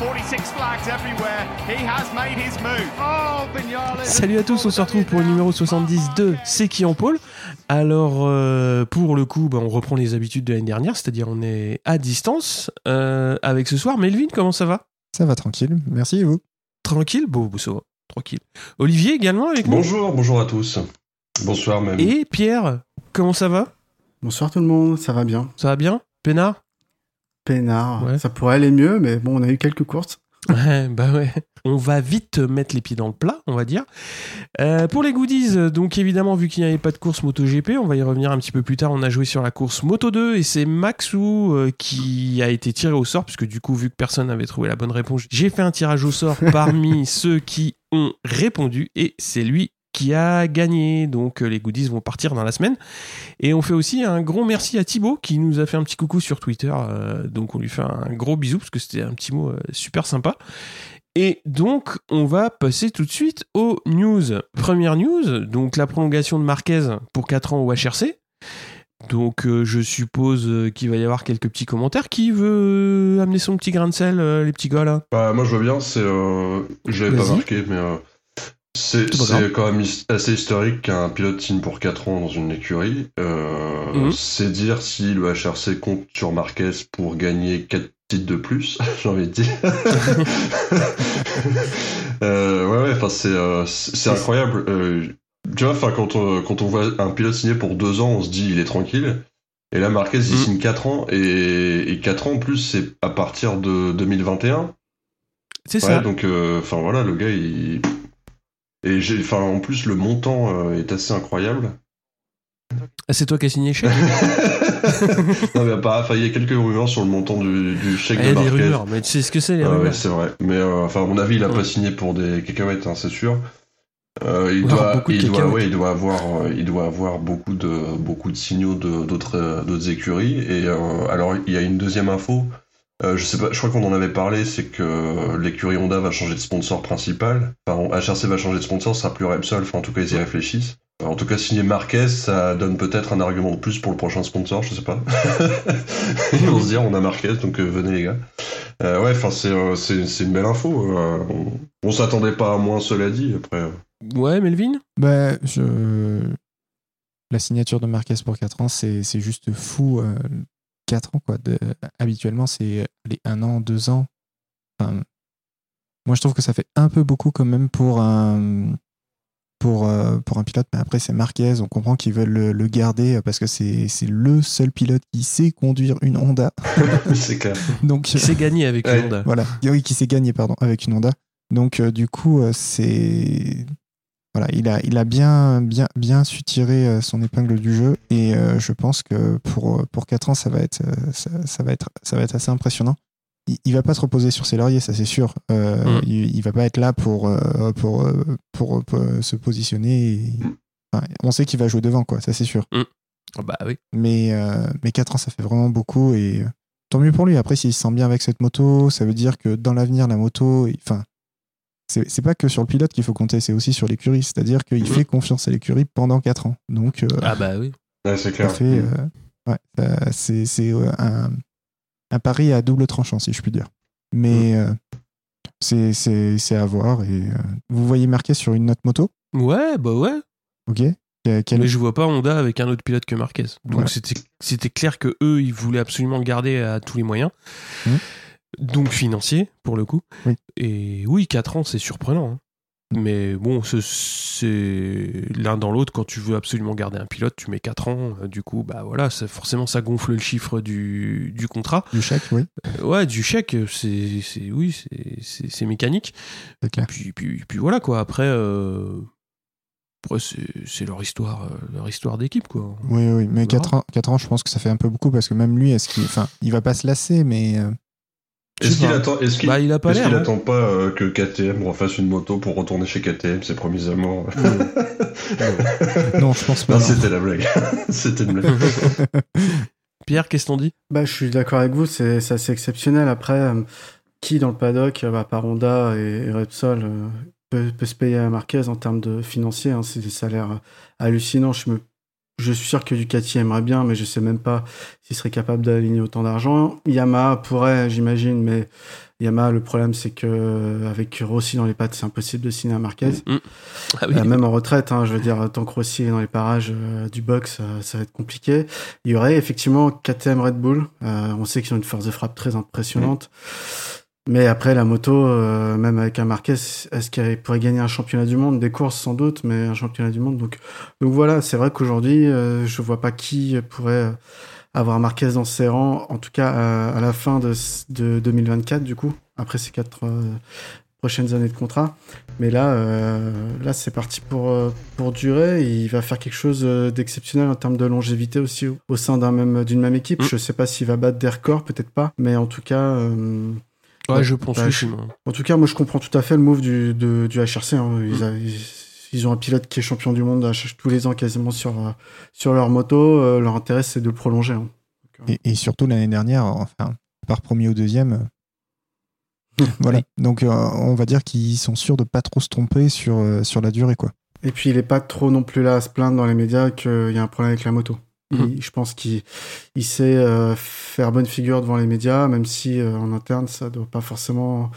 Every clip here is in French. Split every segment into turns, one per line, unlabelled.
46 flags everywhere. He has made his move. Oh.
Salut à tous, on se retrouve pour le numéro 70 de C'est qui en pôle Alors, euh, pour le coup, bah, on reprend les habitudes de l'année dernière, c'est-à-dire on est à distance euh, avec ce soir. Melvin, comment ça va?
Ça va tranquille, merci et vous?
Tranquille? Bon, bon, ça va, tranquille. Olivier également avec nous?
Bonjour, bonjour à tous. Bonsoir même.
Et Pierre, comment ça va?
Bonsoir tout le monde, ça va bien.
Ça va bien? Pénard
Peinard,
Ouais.
ça pourrait aller mieux, mais bon, on a eu quelques courses.
Ouais, bah ouais. On va vite mettre les pieds dans le plat, on va dire. Euh, pour les goodies, donc évidemment, vu qu'il n'y avait pas de course MotoGP, on va y revenir un petit peu plus tard. On a joué sur la course Moto 2 et c'est Maxou euh, qui a été tiré au sort, puisque du coup, vu que personne n'avait trouvé la bonne réponse, j'ai fait un tirage au sort parmi ceux qui ont répondu et c'est lui qui a gagné. Donc euh, les goodies vont partir dans la semaine. Et on fait aussi un gros merci à Thibaut qui nous a fait un petit coucou sur Twitter. euh, donc on lui fait un gros bisou parce que c'était un petit mot euh, super sympa. Et donc, on va passer tout de suite aux news. Première news, donc la prolongation de Marquez pour 4 ans au HRC. Donc, euh, je suppose qu'il va y avoir quelques petits commentaires. Qui veut amener son petit grain de sel, les petits gars là?
Bah, moi je vois bien, c'est. J'avais pas marqué, mais. Euh, c'est quand même assez historique qu'un pilote signe pour 4 ans dans une écurie. Euh,
Mhm.
C'est dire si le HRC compte sur Marquez pour gagner 4 titres de plus, j'ai envie de dire. Euh, ouais, ouais, c'est euh, incroyable. Euh, tu vois, enfin, quand on, quand on voit un pilote signer pour 2 ans, on se dit il est tranquille. Et là, Marquez, il
Mhm.
signe 4 ans. Et, et 4 ans en plus, c'est à partir de 2021.
C'est
Ouais,
ça.
donc, euh, enfin voilà, le gars, il. Et j'ai, enfin, en plus, le montant euh, est assez incroyable.
Ah, c'est toi qui as signé le chèque
non, mais pas, enfin, il y a quelques rumeurs sur le montant du, du chèque
Ah, Il y
de
a des rumeurs, mais tu sais ce que c'est les
Ah
rumeurs
ouais, c'est vrai. Mais euh, enfin, à mon avis, il a
Ouais.
pas signé pour des cacahuètes, hein, c'est sûr. Euh, il, doit,
beaucoup de
il, doit,
cacahuètes.
ouais, il doit avoir, euh, il doit avoir beaucoup de, beaucoup de signaux de- d'autres, euh, d'autres écuries. Et alors, il y a une deuxième info. Euh, je sais pas, je crois qu'on en avait parlé, c'est que l'écurie Honda va changer de sponsor principal. Enfin, HRC va changer de sponsor, ça sera plus Repsol. Enfin, en tout cas, ils y réfléchissent. En tout cas, signer Marquez, ça donne peut-être un argument de plus pour le prochain sponsor, je sais pas. Ils vont se dire, on a Marquez, donc euh, venez les gars. Euh, ouais, enfin, c'est, euh, c'est, c'est une belle info. euh, on, on s'attendait pas à moins, cela dit. Après, euh.
Ouais, Melvin?
Bah, je... La signature de Marquez pour 4 ans, c'est c'est juste fou. Euh, 4 ans, quoi. De... Habituellement, c'est les 1 an, 2 ans. Enfin, moi, je trouve que ça fait un peu beaucoup quand même pour un, pour, euh, pour un pilote. Mais après, c'est Marquez. On comprend qu'ils veulent le, le garder euh, parce que c'est c'est le seul pilote qui sait conduire une Honda.
c'est clair.
Donc,
Qui s'est gagné avec
Ouais.
une Honda.
Voilà, oui, qui s'est gagné pardon avec une Honda. Donc euh, du coup, euh, c'est voilà, il a il a bien bien bien su tirer euh, son épingle du jeu et euh, je pense que pour pour 4 ans, ça va être euh, ça, ça va être ça va être assez impressionnant. Il, il va pas se reposer sur ses lauriers, ça c'est sûr. Euh,
Mm.
il, il va pas être là pour euh, pour euh, pour, pour, euh, se positionner. et- enfin, on sait qu'il va jouer devant quoi, ça c'est sûr.
Ah bah oui.
Mais, euh, mais 4 ans, ça fait vraiment beaucoup et euh, tant mieux pour lui. Après, s'il se sent bien avec cette moto, ça veut dire que dans l'avenir, la moto, enfin, c'est pas que sur le pilote qu'il faut compter, c'est aussi sur l'écurie. C'est-à-dire qu'il
Mhm.
fait confiance à l'écurie pendant 4 ans. Donc, euh,
Ah bah oui.
Ouais, c'est clair.
fait. euh, ouais, ça- c'est euh, un, un pari à double tranchant, si je puis dire. Mais euh, c'est c'est- c'est à voir. Et, euh, vous voyez marqué sur une autre moto,
Ouais, bah ouais.
ok Quel-
Mais je vois pas Honda avec un autre pilote que Marquez. Donc
Voilà.
c'était c'était clair que eux ils voulaient absolument le garder à tous les moyens.
Mhm.
Donc financier pour le coup.
Oui.
Et oui, 4 ans c'est surprenant. hein. Mais bon, ce- c'est l'un dans l'autre. Quand tu veux absolument garder un pilote, tu mets 4 ans. euh, Du coup, bah voilà, ça- forcément ça gonfle le chiffre du, du contrat.
Du chèque, oui,
Euh, ouais, du chèque, c'est c'est- oui, c'est- mécanique.
c'est clair.
Puis, puis, puis voilà quoi. Après, euh, après c'est leur histoire, leur histoire d'équipe quoi.
Oui, oui, mais
On
4 ans, 4 ans, je pense que ça fait un peu beaucoup parce que même lui, est-ce qu'il, enfin, il va pas se lasser, mais
Est-ce qu'il attend, est-ce qu'il,
Bah, il a pas l'air. hein.
attend pas euh, que KTM refasse une moto pour retourner chez KTM, ses premiers amours
Non, je pense pas.
C'était la blague. c'était une blague.
Pierre, qu'est-ce qu'on dit
Bah, je suis d'accord avec vous, c'est c'est assez exceptionnel. Après, euh, qui dans le paddock, euh, bah, par Honda et, et Repsol, euh, peut, peut se payer à Marquez en termes de financier hein, C'est des salaires hallucinants. Je, me, je suis sûr que Ducati aimerait bien, mais je sais même pas s'il serait capable d'aligner autant d'argent. Yamaha pourrait, j'imagine, mais Yamaha, le problème, c'est que avec Rossi dans les pattes, c'est impossible de signer à Marquez.
Ah oui.
Euh, même en retraite, hein, je veux dire, tant que Rossi est dans les parages euh, du box, euh, ça va être compliqué. Il y aurait effectivement KTM Red Bull. On sait qu'ils ont une force de frappe très impressionnante. Mais après, la moto, euh, même avec un Marquez, est-ce qu'elle pourrait gagner un championnat du monde? Des courses sans doute, mais un championnat du monde. Donc, donc voilà, c'est vrai qu'aujourd'hui, euh, je vois pas qui pourrait euh, avoir Marquez dans ses rangs, en tout cas à, à la fin de, de 2024, du coup, après ces quatre euh, prochaines années de contrat. Mais là, là c'est parti pour, pour durer. Il va faire quelque chose d'exceptionnel en termes de longévité aussi au, sein d'un même, d'une même équipe.
Mm.
Je sais pas s'il va battre des records, peut-être pas. Mais en tout cas,
Ouais, je pense
bah,
que
je-
sinon.
en tout cas, moi, je comprends tout à fait le move du, de- du HRC. hein. Ils, a- ils- ils ont un pilote qui est champion du monde tous les ans quasiment sur, euh, sur leur moto. Euh, leur intérêt, c'est de le prolonger. hein.
Et, et surtout l'année dernière, enfin, par premier ou deuxième. euh, voilà. Donc, euh, on va dire qu'ils sont sûrs de pas trop se tromper sur, euh, sur la durée, quoi.
Et puis, il est pas trop non plus là à se plaindre dans les médias qu'il y a un problème avec la moto.
Mhm.
Il- je pense qu'il il sait euh, faire bonne figure devant les médias, même si euh, en interne, ça doit pas forcément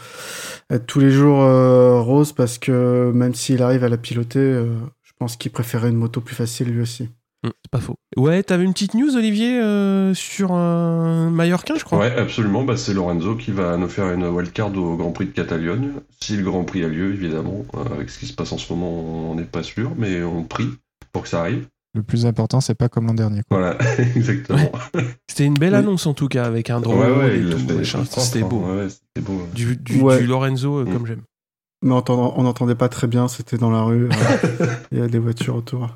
être tous les jours euh, rose, parce que même s'il arrive à la piloter, euh, je pense qu'il préférait une moto plus facile lui aussi.
Hum, C'est pas faux. Ouais, t'avais une petite news, Olivier, euh, sur un Mallorquin, je crois.
Ouais, absolument. Bah, c'est Lorenzo qui va nous faire une wildcard au Grand Prix de Catalogne. Si le Grand Prix a lieu, évidemment. Euh, avec ce qui se passe en ce moment, on n'est pas sûr, mais on prie pour que ça arrive.
Le plus important, c'est pas comme l'an dernier, quoi.
Voilà, exactement.
C'était une belle
Oui.
annonce en tout cas, avec un drone
Ouais, ouais,
C'était
hein.
beau.
Ouais, ouais, c'était beau. ouais.
Du, du,
Ouais.
du Lorenzo euh,
Mm.
comme j'aime.
Mais on entend- on n'entendait pas très bien, c'était dans la rue, euh, il y a des voitures autour.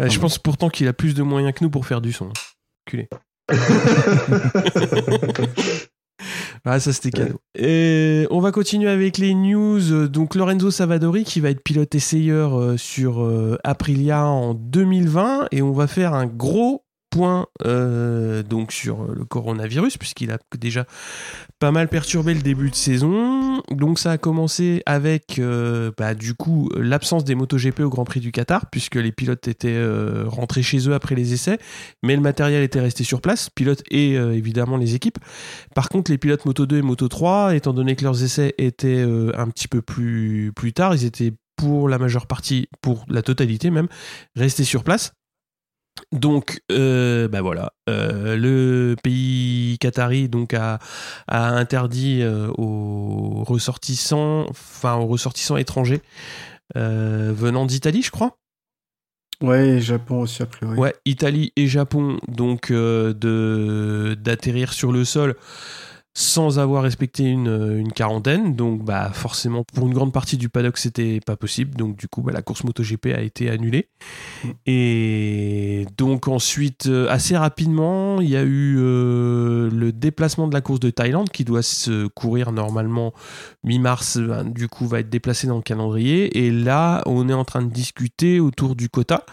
Euh, je pense pourtant qu'il a plus de moyens que nous pour faire du son. Culé. Ah, ça c'était cadeau. Et on va continuer avec les news. Donc Lorenzo Savadori qui va être pilote essayeur euh, sur euh, Aprilia en 2020 et on va faire un gros point euh, donc sur le coronavirus puisqu'il a déjà pas mal perturbé le début de saison. Donc ça a commencé avec euh, bah, du coup l'absence des MotoGP au Grand Prix du Qatar puisque les pilotes étaient euh, rentrés chez eux après les essais, mais le matériel était resté sur place, pilotes et euh, évidemment les équipes. Par contre, les pilotes Moto 2 et Moto 3, étant donné que leurs essais étaient euh, un petit peu plus tard, ils étaient pour la majeure partie, pour la totalité même, restés sur place. Donc, euh, bah voilà, euh, le pays qatari donc a, a interdit euh, aux ressortissants, enfin aux ressortissants étrangers euh, venant d'Italie, je crois.
Ouais, et Japon aussi, a priori.
Ouais, Italie et Japon, donc de d'atterrir sur le sol sans avoir respecté une, une quarantaine. Donc, bah, forcément, pour une grande partie du paddock, c'était pas possible. Donc, du coup, bah, la course MotoGP a été annulée. Et donc, ensuite, euh, assez rapidement, il y a eu euh, le déplacement de la course de Thaïlande qui doit se courir normalement mi-mars. Ben, du coup, va être déplacé dans le calendrier. Et là, on est en train de discuter autour du quota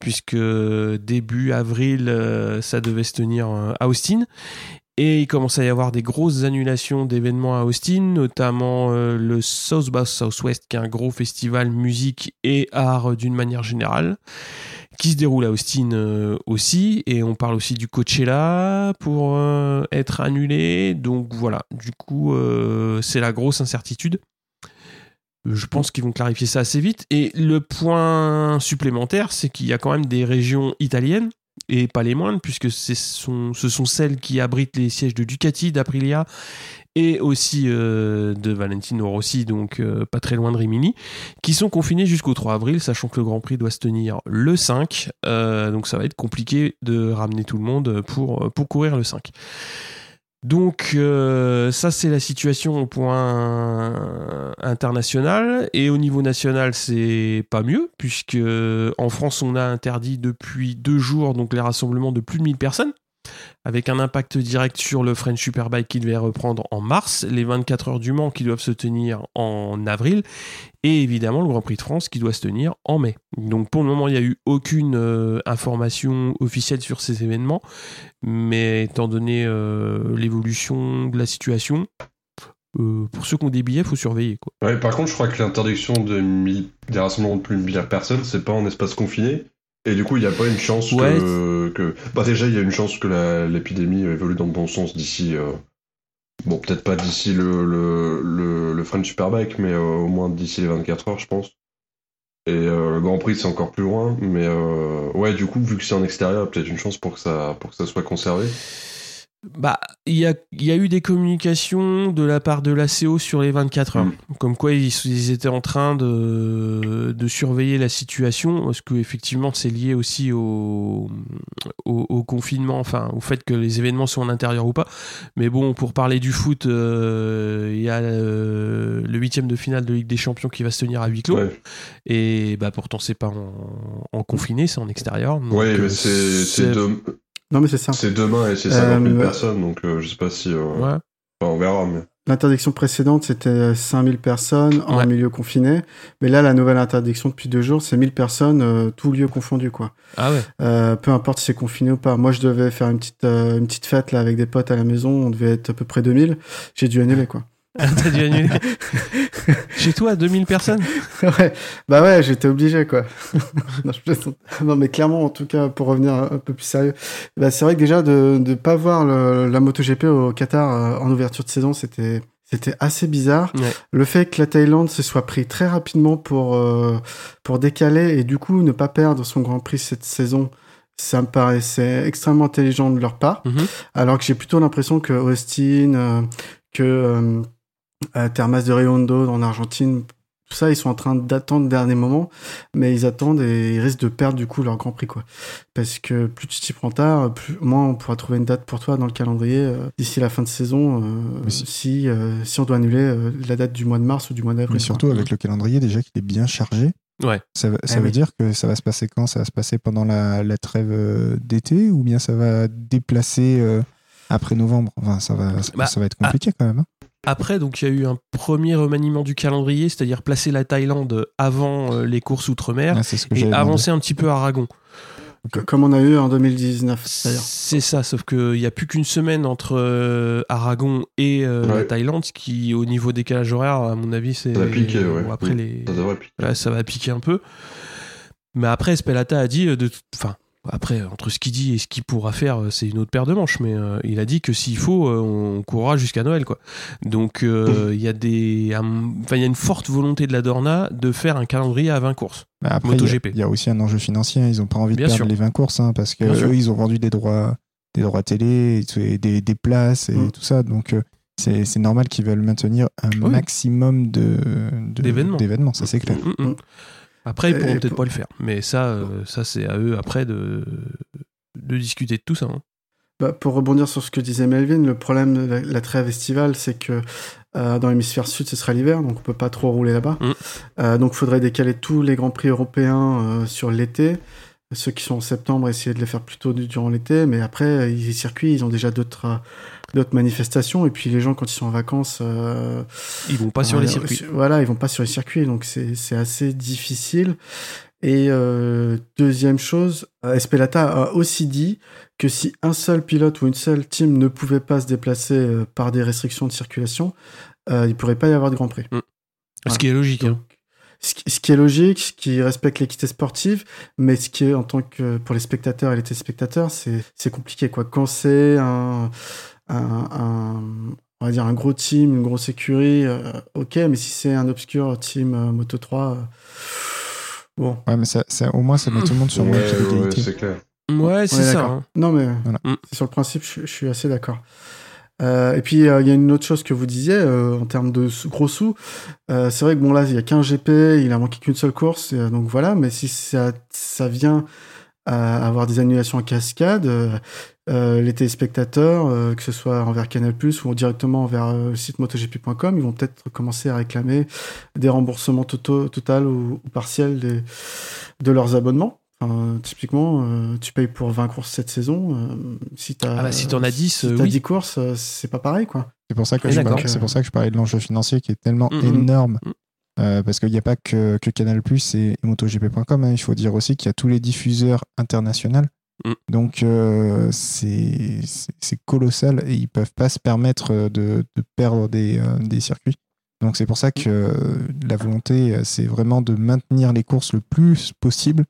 puisque début avril, euh, ça devait se tenir euh, à Austin. Et il commence à y avoir des grosses annulations d'événements à Austin, notamment euh, le South by Southwest, qui est un gros festival musique et art euh, d'une manière générale, qui se déroule à Austin euh, aussi. Et on parle aussi du Coachella pour être annulé. Donc voilà, du coup, c'est la grosse incertitude. Je pense qu'ils vont clarifier ça assez vite. Et le point supplémentaire, c'est qu'il y a quand même des régions italiennes, et pas les moindres, puisque ce sont, ce sont celles qui abritent les sièges de Ducati, d'Aprilia et aussi euh, de Valentino Rossi, donc euh, pas très loin de Rimini, qui sont confinés jusqu'au 3 avril, sachant que le Grand Prix doit se tenir le 5. Euh, donc ça va être compliqué de ramener tout le monde pour, pour courir le 5. Donc euh, ça c'est la situation au point international. Et au niveau national c'est pas mieux puisque en France on a interdit depuis deux jours donc les rassemblements de plus de 1000 personnes avec un impact direct sur le French Superbike qui devait reprendre en mars, les 24 heures du Mans qui doivent se tenir en avril, et évidemment le Grand Prix de France qui doit se tenir en mai. Donc pour le moment, il n'y a eu aucune euh, information officielle sur ces événements, mais étant donné euh, l'évolution de la situation, euh, pour ceux qui ont des billets, il faut surveiller. Quoi.
Ouais, par contre, je crois que l'interdiction de mille- des rassemblements de plus de 1000 personnes, c'est pas en espace confiné. Et du coup, il n'y a pas une chance
Ouais.
que, que- Bah, déjà, il y a une chance que l'épidémie évolue dans le bon sens d'ici. euh, Bon, peut-être pas d'ici le, le, le, le French Superbike, mais euh, au moins d'ici les 24 heures, je pense. Et euh, le Grand Prix, c'est encore plus loin. Mais euh, ouais, du coup, vu que c'est en extérieur, peut-être une chance pour que ça, pour que ça soit conservé.
Bah, il y a, il y a eu des communications de la part de l'ACO sur les 24 heures.
Mm.
Comme quoi ils, ils étaient en train de, de surveiller la situation, parce que effectivement c'est lié aussi au, au, au confinement, enfin au fait que les événements sont en intérieur ou pas? Mais bon, pour parler du foot, euh, il y a euh, le huitième de finale de Ligue des Champions qui va se tenir à huis clos.
Ouais,
Et bah pourtant c'est pas en, en confiné, c'est en extérieur. Donc,
ouais
euh,
mais c'est
Non, mais c'est ça.
c'est demain et c'est 50 000
Euh,
personnes, donc euh, je sais pas si. euh,
Ouais.
enfin, on verra, mais.
L'interdiction précédente, c'était 5000 personnes en
Ouais.
milieu confiné. Mais là, la nouvelle interdiction depuis deux jours, c'est 1000 personnes, euh, tout lieu confondu, quoi.
Ah ouais.
Euh, peu importe si c'est confiné ou pas. Moi, je devais faire une petite, euh, une petite fête là avec des potes à la maison. On devait être à peu près 2000. J'ai dû annuler, quoi.
T'as dû annuler. Chez toi, 2000 personnes
ouais, bah ouais, j'étais obligé quoi. non, je. Non, mais clairement, en tout cas, pour revenir un peu plus sérieux, bah, c'est vrai que déjà de ne pas voir le- la MotoGP au Qatar euh, en ouverture de saison, c'était c'était assez bizarre.
Ouais.
Le fait que la Thaïlande se soit pris très rapidement pour euh, pour décaler et du coup ne pas perdre son Grand Prix cette saison. Ça me paraissait extrêmement intelligent de leur part,
Mhm.
alors que j'ai plutôt l'impression que Austin, euh, que euh, euh, Termas de Rio Hondo en Argentine, tout ça, ils sont en train d'attendre le dernier moment, mais ils attendent et ils risquent de perdre du coup leur Grand Prix, quoi. Parce que plus tu t'y prends tard, plus, moins on pourra trouver une date pour toi dans le calendrier euh, d'ici la fin de saison, euh,
si-
si, euh, si on doit annuler euh, la date du mois de mars ou du mois d'avril.
Mais
quoi.
surtout avec le calendrier déjà qui est bien chargé.
Ouais.
Ça,
Eh
veut
oui.
dire que ça va se passer quand? Ça va se passer pendant la, la trêve d'été ou bien ça va déplacer euh, après novembre? Enfin, ça va, ça,
Bah,
ça va être compliqué quand même. hein.
Après, donc, il y a eu un premier remaniement du calendrier, c'est-à-dire placer la Thaïlande avant euh, les courses outre-mer
Ah,
et avancer un petit peu Aragon.
Que- Comme on a eu en 2019 d'ailleurs.
C'est ça, sauf qu'il n'y a plus qu'une semaine entre euh, Aragon et euh, la. Thaïlande, ce qui, au niveau décalage horaire, à mon avis, c'est.
Ça va piquer, ouais.
bon, après, les...
Ça devrait piquer.
Là, ça va piquer un peu. Mais après, Spelata a dit, euh, de... enfin, après, entre ce qu'il dit et ce qu'il pourra faire, euh, c'est une autre paire de manches. Mais euh, il a dit que s'il faut, euh, on courra jusqu'à Noël, quoi. Donc, euh, il y a des, enfin, il y a une forte volonté de la Dorna de faire un calendrier à 20 courses.
Bah, après, il y a-
MotoGP.
il y, a aussi un enjeu financier. hein. Ils n'ont pas envie de
Bien
perdre
sûr.
les 20 courses hein, parce que
Bien sûr.
eux, ils ont vendu des droits, des droits télé, et des, des places et
Mm.
tout ça. Donc, c'est normal qu'ils veulent maintenir un
Oui.
maximum de de-
D'événements.
ça c'est clair.
Mm, mm. Après, ils pourront
pour-
peut-être pas le faire. Mais ça, euh, ça c'est à eux après de, de discuter de tout ça. hein.
Bah, pour rebondir sur ce que disait Melvin, le problème de la, la trêve estivale, c'est que euh, dans l'hémisphère sud, ce sera l'hiver, donc on peut pas trop rouler là-bas.
Mm.
Euh, donc il faudrait décaler tous les grands prix européens sur l'été. Ceux qui sont en septembre, essayer de les faire plus tôt du- durant l'été. Mais après, les circuits, ils ont déjà d'autres euh, d'autres manifestations. Et puis les gens, quand ils sont en vacances, euh,
Ils vont pas sur les
euh,
circuits.
Voilà, ils vont pas sur les circuits, donc c'est c'est assez difficile. Et euh, deuxième chose, Espelata a aussi dit que si un seul pilote ou une seule team ne pouvait pas se déplacer par des restrictions de circulation, il pourrait pas y avoir de Grand Prix.
Ce qui est logique. hein.
Donc, ce qui est logique, ce qui respecte l'équité sportive, mais ce qui est en tant que pour les spectateurs et les téléspectateurs, c'est c'est compliqué quoi. Quand c'est un, un, un- on va dire un gros team, une grosse écurie, euh, ok, mais si c'est un obscur team euh, Moto 3, euh, bon.
Ouais, mais ça, ça- au moins ça met tout le monde sur le
Ouais,
même pied
ouais,
d'égalité.
c'est clair.
Ouais, c'est
Ouais,
ça. hein.
Non, mais
Voilà.
Mm.
sur le principe, je, je suis assez d'accord. Euh, et puis, euh, il y a une autre chose que vous disiez euh, en termes de gros sous. Euh, c'est vrai que bon, là, il y a qu'un GP, il a manqué qu'une seule course, euh, donc voilà. Mais si ça, ça vient à avoir des annulations en cascade, les téléspectateurs, que ce soit envers Canal ou directement envers le site motogp.com, ils vont peut-être commencer à réclamer des remboursements totaux, total ou, ou partiels de leurs abonnements. Enfin, typiquement, euh, tu payes pour 20 courses cette saison. euh, si tu
Ah bah, si t'en as 10,
si
euh,
t'as
oui.
10 courses, c'est pas pareil, quoi.
C'est pour ça que je c'est pour ça que je parlais de l'enjeu financier qui est tellement
Mm, mm.
énorme.
Mm.
Euh, parce qu'il n'y a pas que, que Canal Plus et, MotoGP.com. hein. Il faut dire aussi qu'il y a tous les diffuseurs internationaux.
Mm.
Donc euh, c'est c'est- c'est colossal et ils peuvent pas se permettre de, de perdre des, euh, des circuits. Donc c'est pour ça que euh, la volonté, c'est vraiment de maintenir les courses le plus possible,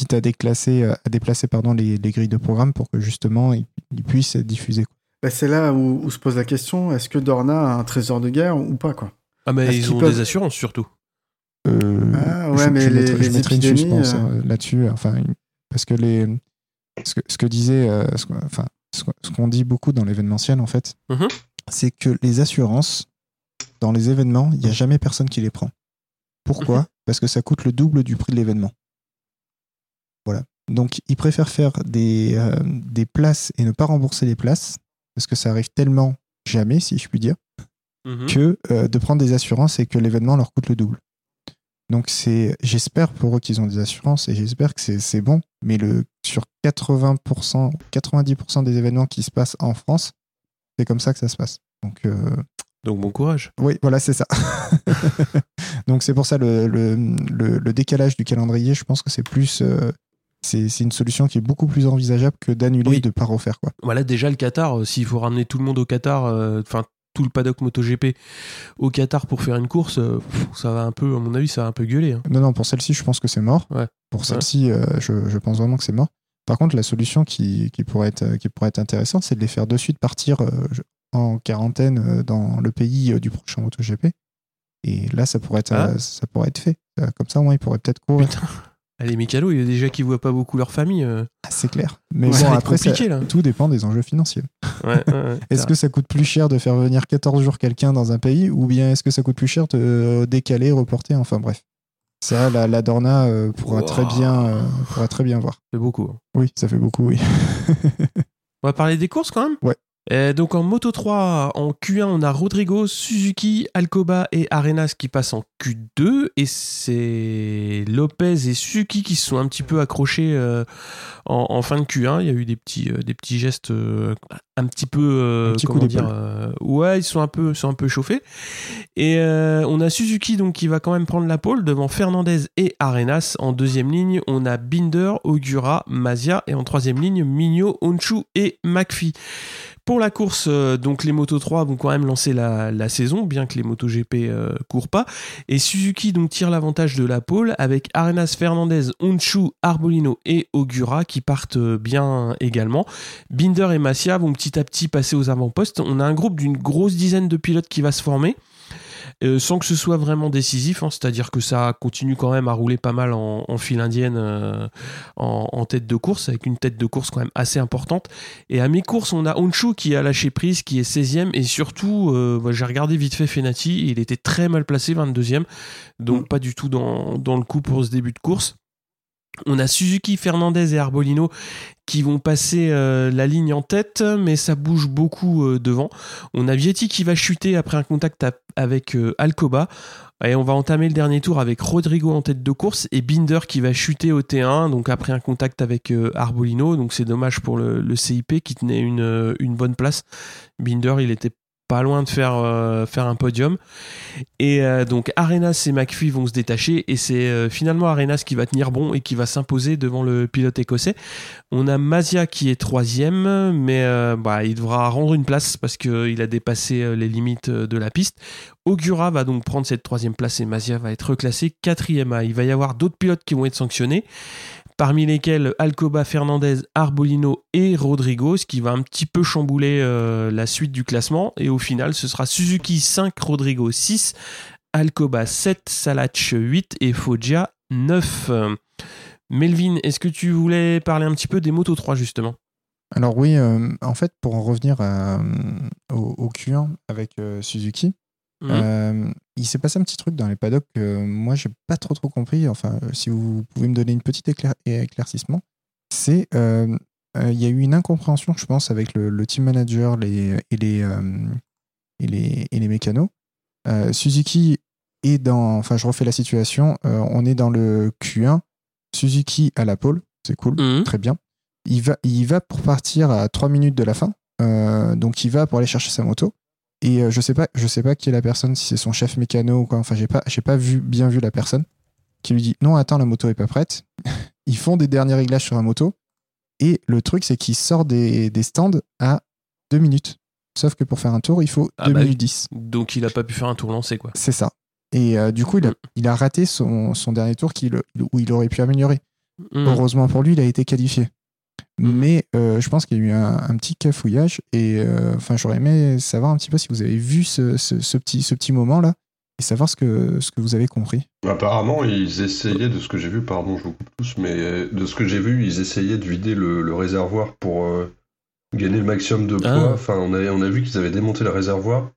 quitte à déclasser, euh, à déplacer pardon, les, les grilles de programme pour que justement ils, ils puissent être diffusés.
Bah, c'est là où, où se pose la question est-ce que Dorna a un trésor de guerre ou pas, quoi?
Ah, mais ils ont
peuvent-
des assurances surtout.
Euh,
Ah, ouais,
je,
mais
je
les-
mettrais, je
les
mettrais une suspense
euh,
hein, là-dessus. Enfin, parce que les, ce que, ce que disait, euh, ce que- enfin, ce que- ce qu'on dit beaucoup dans l'événementiel en fait,
Mhm.
c'est que les assurances dans les événements, il n'y a jamais personne qui les prend. Pourquoi?
Mhm.
Parce que ça coûte le double du prix de l'événement. Voilà. Donc, ils préfèrent faire des, euh, des places et ne pas rembourser les places parce que ça arrive tellement jamais, si je puis dire
Mhm.
que euh, de prendre des assurances et que l'événement leur coûte le double. Donc c'est, j'espère pour eux qu'ils ont des assurances et j'espère que c'est, c'est bon. Mais le sur 80%, 90% des événements qui se passent en France, c'est comme ça que ça se passe. Donc euh,
Donc bon courage.
oui, voilà, c'est ça. Donc c'est pour ça le, le, le- le décalage du calendrier. Je pense que c'est plus, euh, c'est, une solution qui est beaucoup plus envisageable que d'annuler
Oui.
et de pas refaire quoi.
Voilà, déjà le Qatar, euh, s'il faut ramener tout le monde au Qatar, euh, enfin tout le paddock MotoGP au Qatar pour faire une course, euh, pff, ça va un peu, à mon avis, ça va un peu gueuler. hein.
Non, non, pour celle-ci, je pense que c'est mort.
Ouais.
Pour celle-ci, je, je pense vraiment que c'est mort. Par contre, la solution qui, qui, pourrait, être, qui pourrait être intéressante, c'est de les faire de suite partir en quarantaine dans le pays du prochain MotoGP. Et là, ça pourrait être,
Ah.
ça pourrait être fait. Comme ça, au moins, ils pourraient peut-être courir.
Putain. Allez, Mikalo, il y a déjà qui voient pas beaucoup leur famille. euh.
Ah, c'est clair. Mais
Ouais,
bon, après, ça-
compliqué, là.
tout dépend des enjeux financiers.
Ouais, ouais, ouais.
Est-ce que ça coûte plus cher de faire venir 14 jours quelqu'un dans un pays ou bien est-ce que ça coûte plus cher de euh, décaler, reporter Enfin bref. Ça, la, la Dorna euh, pourra,
Wow.
très bien, euh, pourra très bien voir.
C'est beaucoup. hein.
Oui, ça fait beaucoup, oui.
On va parler des courses quand même?
Ouais.
Euh, donc en Moto 3, en Q1, on a Rodrigo, Suzuki, Alcoba et Arenas qui passent en Q2. Et c'est Lopez et Suzuki qui se sont un petit peu accrochés euh, en, en fin de Q1. Il y a eu des petits, euh, des petits gestes euh, un petit peu...
Un petit
comment dire Ouais, ils sont un peu, sont un peu chauffés. Et on a Suzuki donc qui va quand même prendre la pole devant Fernandez et Arenas. En deuxième ligne, on a Binder, Ogura, Mazia et en troisième ligne, Migno, Honshu et McPhee. Pour la course, euh, donc les Moto 3 vont quand même lancer la, saison, bien que les Moto GP euh, courent pas. Et Suzuki donc tire l'avantage de la pole avec Arenas, Fernandez, Honshu, Arbolino et Ogura qui partent euh, bien également. Binder et Massia vont petit à petit passer aux avant-postes. On a un groupe d'une grosse dizaine de pilotes qui va se former. Euh, sans que ce soit vraiment décisif, hein, c'est-à-dire que ça continue quand même à rouler pas mal en, en file indienne euh, en, en tête de course, avec une tête de course quand même assez importante. Et à mes courses, on a Honshu qui a lâché prise, qui est 16e, et surtout, euh, bah, j'ai regardé vite fait Fenati, il était très mal placé, 22e, donc
Mm.
pas du tout dans, dans le coup pour ce début de course. On a Suzuki, Fernandez et Arbolino qui vont passer euh, la ligne en tête, mais ça bouge beaucoup euh, devant. On a Vietti qui va chuter après un contact avec euh, Alcoba. Et on va entamer le dernier tour avec Rodrigo en tête de course et Binder qui va chuter au T1, donc après un contact avec Arbolino. Donc c'est dommage pour le, CIP qui tenait une bonne place. Binder, il était pas loin de faire, euh, faire un podium. Et euh, donc Arenas et McPhee vont se détacher et c'est euh, finalement Arenas qui va tenir bon et qui va s'imposer devant le pilote écossais. On a Mazia qui est troisième, mais bah, il devra rendre une place parce qu'il a dépassé les limites de la piste. Ogura va donc prendre cette troisième place et Mazia va être reclassé quatrième. A. Il va y avoir d'autres pilotes qui vont être sanctionnés parmi lesquels Alcoba, Fernandez, Arbolino et Rodrigo, ce qui va un petit peu chambouler euh, la suite du classement. Et au final, ce sera Suzuki 5, Rodrigo 6, Alcoba 7, Salach 8 et Foggia 9. Euh, Melvin, est-ce que tu voulais parler un petit peu des Moto 3 justement?
Alors oui, euh, en fait, pour en revenir euh, au, au Q1 avec Suzuki,
Mhm.
euh, il s'est passé un petit truc dans les paddocks que moi, j'ai pas trop trop compris. Enfin, euh, si vous pouvez me donner une petite éclair- éclaircissement, c'est euh, euh, il y a eu une incompréhension, je pense, avec le, le team manager les, et, les, et, les, et les mécanos. Suzuki est dans. Enfin, je refais la situation. on est dans le Q1. Suzuki à la pole. c'est cool,
Mhm.
très bien. Il va, il va pour partir à 3 minutes de la fin. Donc il va pour aller chercher sa moto. Et euh, je sais pas, je sais pas qui est la personne, si c'est son chef mécano ou quoi. Enfin, j'ai pas, j'ai pas vu, bien vu la personne qui lui dit non, attends, la moto est pas prête. Ils font des derniers réglages sur la moto. Et le truc, c'est qu'il sort des, des stands à 2 minutes. Sauf que pour faire un tour, il faut
Ah
2
bah oui.
minutes 10.
Donc il a pas pu faire un tour lancé, quoi.
C'est ça. Et euh, du coup, il a,
Mm.
il a raté son, son dernier tour où il aurait pu améliorer.
Mhm.
Heureusement pour lui, il a été qualifié.
Mm.
Mais euh, je pense qu'il y a eu un, un petit cafouillage. Et euh, enfin, j'aurais aimé savoir un petit peu si vous avez vu ce, ce- ce petit, ce petit moment-là et savoir ce que, ce que vous avez compris.
Apparemment, ils essayaient, de ce que j'ai vu, pardon, je vous coupe tous, mais de ce que j'ai vu, ils essayaient de vider le, le réservoir pour euh, gagner le maximum de poids.
Ah.
Enfin, on a, on a vu qu'ils avaient démonté le réservoir.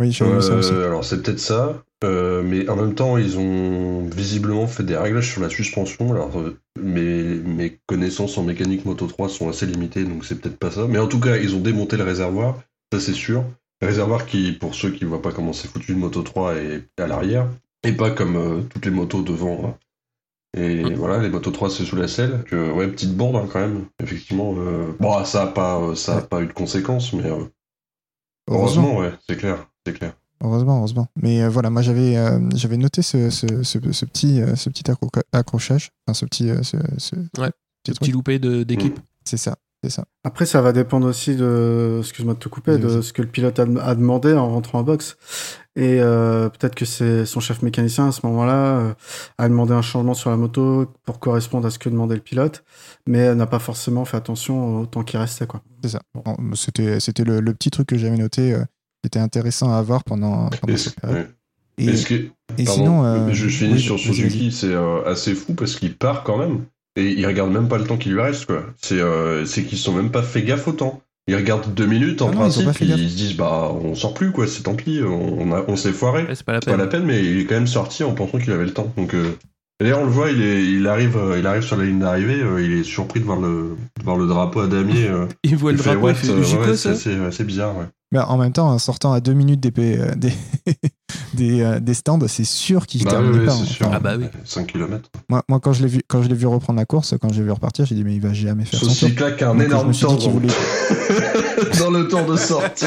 Oui, j'ai vu ça
Euh,
aussi.
alors, c'est peut-être ça, euh, mais en même temps, ils ont visiblement fait des réglages sur la suspension. Alors, euh, mes, mes connaissances en mécanique Moto 3 sont assez limitées, donc c'est peut-être pas ça. Mais en tout cas, ils ont démonté le réservoir, ça c'est sûr. Le réservoir qui, pour ceux qui voient pas comment c'est foutu une Moto 3, est à l'arrière, et pas comme euh, toutes les motos devant. hein. Et
Mm.
voilà, les Moto 3 c'est sous la selle. Que, ouais, petite bourde hein, quand même. Effectivement, bon, ça a pas, ça a
Ouais.
pas eu de conséquences, mais
Heureusement.
heureusement, ouais, c'est clair, c'est clair.
Heureusement, heureusement. Mais euh, voilà, moi j'avais euh, j'avais noté ce, ce, ce, ce petit, euh, ce petit accro- accrochage. Enfin, ce petit. ce, ce
Ouais.
petit
Petit loupé de- d'équipe.
C'est ça, c'est ça.
Après, ça va dépendre aussi de, excuse-moi de te couper, de ce que le pilote a, a demandé en rentrant en box. Et euh, peut-être que c'est son chef mécanicien à ce moment-là euh, a demandé un changement sur la moto pour correspondre à ce que demandait le pilote, mais n'a pas forcément fait attention au temps qui restait. Quoi.
C'est ça. Bon, C'était c'était le, le petit truc que j'avais noté, euh, qui était intéressant à avoir pendant, pendant
Et,
cette période.
ouais.
Et,
ce qui est-
et
Pardon,
sinon. euh,
mais je finis
oui,
sur. Suzuki, c'est euh, assez fou parce qu'il part quand même et il regarde même pas le temps qui lui reste quoi. C'est euh, c'est qu'ils se sont même pas fait gaffe au temps. Ils regardent deux minutes en
Ah non, ils
principe, ils se disent bah on sort plus quoi, c'est tant pis, on, a- on s'est foiré.
Ouais, c'est pas la
C'est pas
peine.
la peine, mais il est quand même sorti en pensant qu'il avait le temps. Donc euh, d'ailleurs on le voit, il, est, il arrive, il arrive sur la ligne d'arrivée, euh, il est surpris de voir le, de voir le drapeau à damier. euh,
Il voit
il
le
fait
drapeau,
what,
il fait
euh, ouais, c'est
ça
assez, assez bizarre.
Mais en même temps, en sortant à deux minutes des, euh, des, des, euh, des stands, c'est sûr qu'il
Bah
terminait
oui,
pas.
c'est sûr.
Enfin,
Ah bah oui.
5 km.
Moi, moi, quand je l'ai vu, quand je l'ai vu reprendre la course, quand j'ai vu repartir, j'ai dit mais il va jamais faire tour.
s'il claque un
Donc,
énorme temps dans-
voulait-
dans le tour de sortie.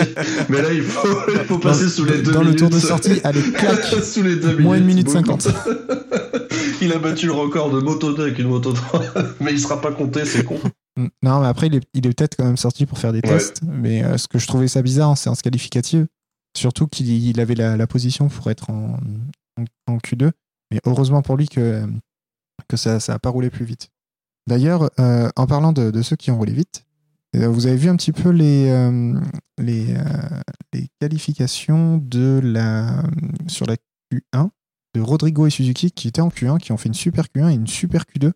Mais là, il faut, il faut passer sous les deux
dans le
minutes.
tour de sortie, allez, clac,
sous les deux
moins une
minutes.
minute. 50.
il a battu le record de Moto 2 avec une Moto 3. Mais il sera pas compté, c'est con.
Mm. Non, mais après, il est, il est peut-être quand même sorti pour faire des
Ouais.
tests. Mais euh, ce que je trouvais ça bizarre en séance qualificative, surtout qu'il il avait la, la position pour être en, en, en Q2. Mais heureusement pour lui que, que ça n'a pas roulé plus vite. D'ailleurs, euh, en parlant de, de ceux qui ont roulé vite, euh, vous avez vu un petit peu les, euh, les, les qualifications de la, sur la Q1 de Rodrigo et Suzuki qui étaient en Q1, qui ont fait une super Q1 et une super Q2.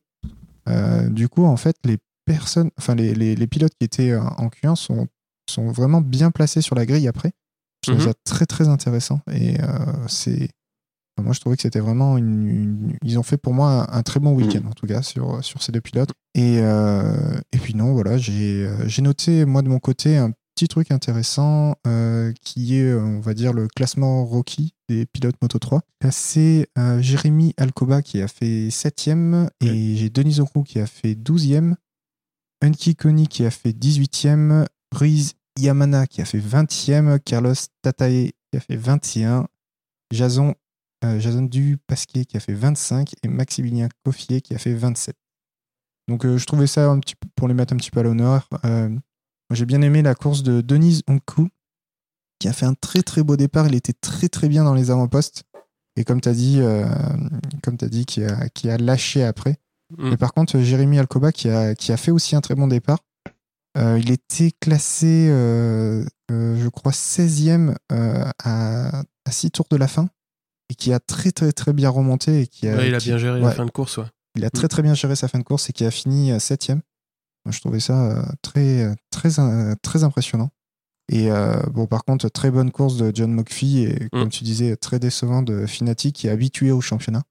Euh, du coup, en fait, les personnes, enfin les, les, les pilotes qui étaient euh, en Q1 sont, sont vraiment bien placés sur la grille après. Je trouve
Mhm.
ça très très intéressant et euh, c'est moi je trouvais que c'était vraiment une, une- ils ont fait pour moi un, un très bon week-end en tout cas sur, sur ces deux pilotes. Et, euh, et puis non voilà j'ai j'ai noté moi de mon côté un petit truc intéressant euh, qui est on va dire le classement Rocky des pilotes Moto 3 Là, c'est Jérémy Alcoba qui a fait 7ème et j'ai Denis Ocou qui a fait 12ème Unki Koni qui a fait 18ème, Ruiz Yamana qui a fait 20ème, Carlos Tatae qui a fait 21, Jason, euh, Jason qui a fait 25 et Maximilien Coffier qui a fait 27. Donc euh, je trouvais ça un petit pour les mettre un petit peu à l'honneur. Euh, j'ai bien aimé la course de Denise Onku qui a fait un très très beau départ. Il était très très bien dans les avant-postes. Et comme tu as dit, euh, comme dit qui a lâché après.
Mm.
Mais par contre, Jérémy Alcoba, qui a, qui a fait aussi un très bon départ, euh, il était classé, euh, euh, je crois, 16e euh, à, à 6 tours de la fin, et qui a très très très bien remonté. Et qui a,
Ouais, il a
qui-
bien géré la fin de course, ouais.
il a très très bien géré sa fin de course et qui a fini 7e. Moi, je trouvais ça euh, très, très, euh, très impressionnant. Et euh, bon, par contre, très bonne course de John McPhee et, comme
Mm.
tu disais, très décevant de Finati qui est habitué au championnat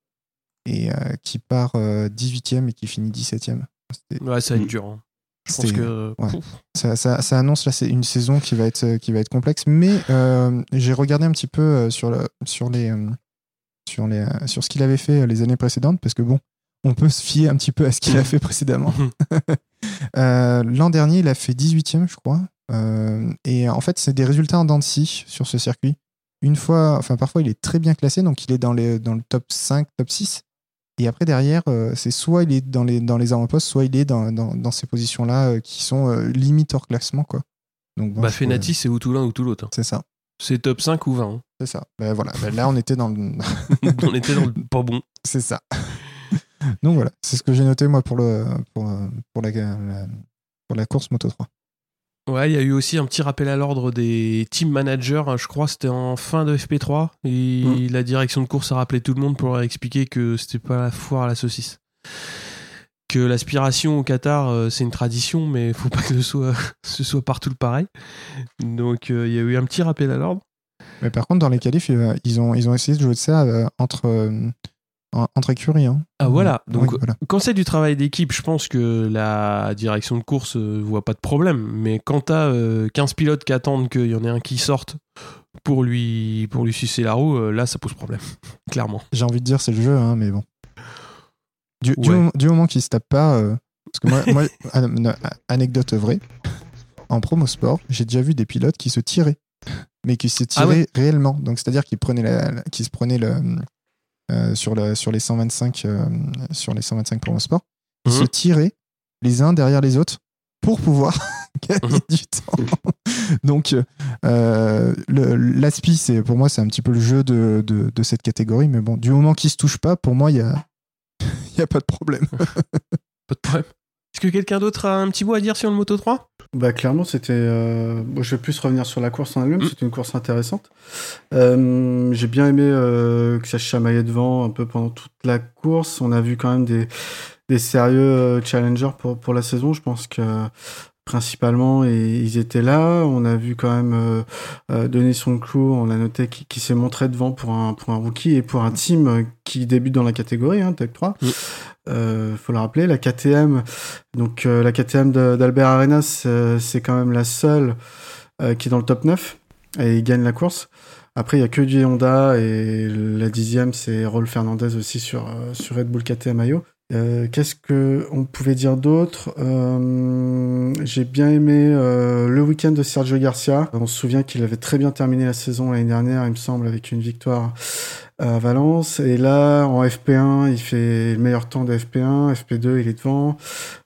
et euh, qui part euh, 18e et qui finit 17e. C'était-
Ouais, ça va être
Mm.
dur. hein. Je pense que.
ouais. Ça, ça- ça annonce là, c'est une saison qui va être, qui va être complexe. Mais euh, j'ai regardé un petit peu euh, sur, le, sur, les, euh, sur, les, euh, sur ce qu'il avait fait euh, les années précédentes parce que bon, on peut se fier un petit peu à ce qu'il a fait précédemment. Euh, L'an dernier, il a fait 18ème, je crois. Euh, et en fait, c'est des résultats en dents de scie sur ce circuit. Une fois, enfin, parfois, il est très bien classé, donc il est dans, les, dans le top 5, top 6. Et après, derrière, euh, c'est soit il est dans les, dans les avant-postes, soit il est dans, dans, dans ces positions-là euh, qui sont euh, limite hors classement, quoi. Donc, bon,
Bah, Fenati, c'est ou tout l'un ou tout l'autre. hein.
C'est ça.
C'est top 5 ou 20. hein.
C'est ça. Ben voilà. Ben là, on était dans le.
On était dans le pas bon.
c'est ça. Donc voilà. C'est ce que j'ai noté, moi, pour, le, pour, pour, la, la- pour la course Moto 3.
Ouais, il y a eu aussi un petit rappel à l'ordre des team managers. hein, Je crois que c'était en fin de FP3. Et
Mm.
la direction de course a rappelé tout le monde pour leur expliquer que c'était pas la foire à la saucisse. Que l'aspiration au Qatar, euh, c'est une tradition, mais faut pas que ce soit, ce soit partout le pareil. Donc euh, il y a eu un petit rappel à l'ordre.
Mais par contre, dans les qualifs, ils ont, ils ont essayé de jouer de ça euh, entre, en- entre écuries. hein.
Ah voilà, donc
Oui, voilà.
quand c'est du travail d'équipe, je pense que la direction de course euh, voit pas de problème. Mais quand t'as euh, 15 pilotes qui attendent qu'il y en ait un qui sorte pour lui, pour lui sucer la roue, euh, là ça pose problème, clairement.
J'ai envie de dire c'est le jeu, hein, mais bon. Du,
Ouais.
moment, du moment qu'ils se tapent pas, euh, parce que moi, moi an- an- anecdote vraie, en promo sport, j'ai déjà vu des pilotes qui se tiraient, mais qui se tiraient
Ah ouais
réellement. Donc c'est-à-dire qu'ils prenaient la, se prenaient le euh, sur le sur les 125 euh, sur les 125 promo sport, ils
Mhm.
se tiraient les uns derrière les autres pour pouvoir gagner
Mhm.
du temps. Donc euh, le- l'aspi, c'est pour moi c'est un petit peu le jeu de, de, de cette catégorie, mais bon, du moment qu'ils se touchent pas, pour moi il y a y a pas de problème.
Pas de problème. Est-ce que quelqu'un d'autre a un petit mot à dire sur le Moto 3
Bah clairement c'était. euh, bon, je vais plus revenir sur la course en elle-même.
Mm.
C'était une course intéressante. Euh, J'ai bien aimé euh, que ça se chamaillait devant un peu pendant toute la course. On a vu quand même des des sérieux euh, challengers pour pour la saison. Je pense que principalement et ils étaient là. On a vu quand même euh, euh, Denis Sonclou, on l'a noté, qui, qui s'est montré devant pour un pour un rookie et pour un team euh, qui débute dans la catégorie hein, Tech 3.
Mm.
Euh, faut le rappeler, la KTM, donc euh, la KTM d'Albert Arenas, euh, c'est quand même la seule euh, qui est dans le top 9 et il gagne la course. Après, il y a que du Honda et la dixième, c'est Rolf Fernandez aussi sur, sur Red Bull KTM IO. Qu'est-ce que on pouvait dire d'autre? J'ai bien aimé le week-end de Sergio Garcia. On se souvient qu'il avait très bien terminé la saison l'année dernière, il me semble, avec une victoire à Valence. Et là, en FP1, il fait le meilleur temps de FP1. FP2, il est devant.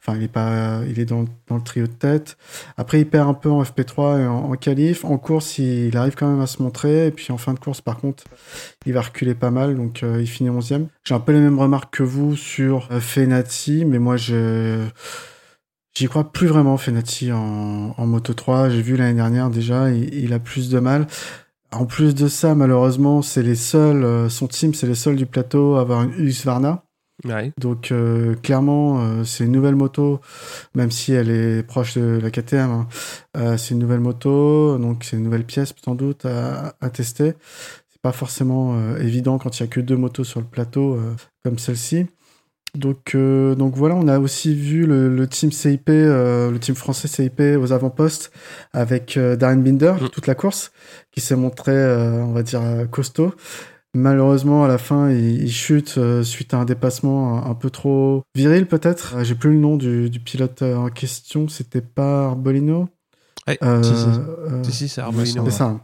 Enfin, il est pas, il est dans, dans le trio de tête. Après, il perd un peu en FP3 et en, en qualif. En course, il, arrive quand même à se montrer. Et puis en fin de course, par contre, il va reculer pas mal. Donc, euh, il finit 11e. J'ai un peu les mêmes remarques que vous sur euh, Fenati, mais moi, je J'y crois plus vraiment, Fenati, en, Moto 3. J'ai vu l'année dernière déjà, il a plus de mal. En plus de ça, malheureusement, c'est les seuls, euh, son team, c'est les seuls du plateau à avoir une Husqvarna.
Ouais.
Donc euh, clairement, euh, c'est une nouvelle moto, même si elle est proche de la KTM. hein. Euh, c'est une nouvelle moto, donc c'est une nouvelle pièce sans doute à, à tester. C'est pas forcément euh, évident quand il y a que deux motos sur le plateau euh, comme celle-ci. Donc, euh, donc voilà, on a aussi vu le, le team CIP, euh, le team français CIP aux avant-postes avec euh, Darren Binder
Mm.
toute la course, qui s'est montré, euh, on va dire, costaud. Malheureusement, à la fin, il, il chute euh, suite à un dépassement un, un peu trop viril, peut-être. Euh, J'ai plus le nom du, du pilote en question. C'était pas Arbolino.
Ouais,
Euh,
si, si.
euh,
Si, si, c'est Arbolino.
c'est ça. hein.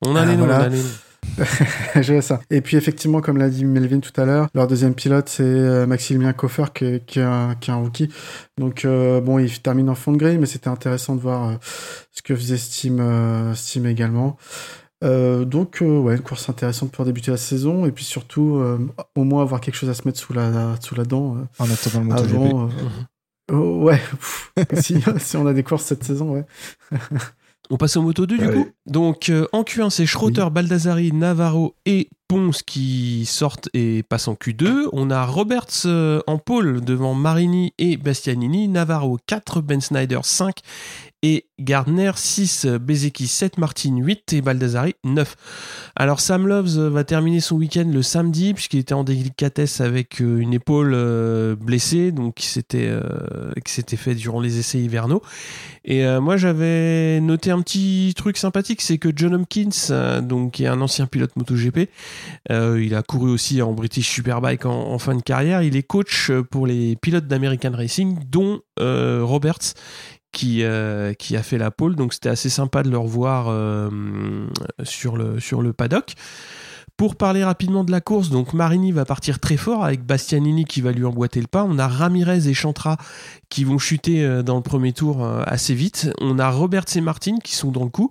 On a
Ah,
les noms,
voilà.
on a les noms.
Je vois ça. Et puis effectivement, comme l'a dit Melvin tout à l'heure, leur deuxième pilote c'est euh, Maximilien Koffer qui est, qui est un, qui est un rookie. Donc euh, bon, il termine en fond de grille, mais c'était intéressant de voir euh, ce que faisait Steam, euh, Steam également. Donc ouais, une course intéressante pour débuter la saison et puis surtout au moins avoir quelque chose à se mettre sous la sous la dent
En attendant le MotoGP.
avant. oh, ouais, si on a des courses cette saison, ouais.
On passe au Moto 2 du
Allez.
coup. Donc euh, en Q1, c'est Schroeter, Baldassari, Navarro et Ponce qui sortent et passent en Q2. On a Roberts euh, en pôle devant Marini et Bastianini. Navarro 4, Ben Snyder 5 et Gardner 6, Bezeki 7, Martin 8 et Baldassari 9. Alors Sam Loves va terminer son week-end le samedi puisqu'il était en délicatesse avec euh, une épaule euh, blessée, donc qui s'était euh, fait durant les essais hivernaux. Et moi j'avais noté un petit truc sympathique, c'est que John Hopkins, donc qui est un ancien pilote MotoGP, il a couru aussi en British Superbike en, fin de carrière. Il est coach pour les pilotes d'American Racing, dont Roberts qui, euh, qui a fait la pole. Donc c'était assez sympa de le revoir euh, sur, le, sur le paddock. Pour parler rapidement de la course, donc Marini va partir très fort avec Bastianini qui va lui emboîter le pas. On a Ramirez et Chantra qui vont chuter euh, dans le premier tour assez vite. On a Roberts et Martin qui sont dans le coup.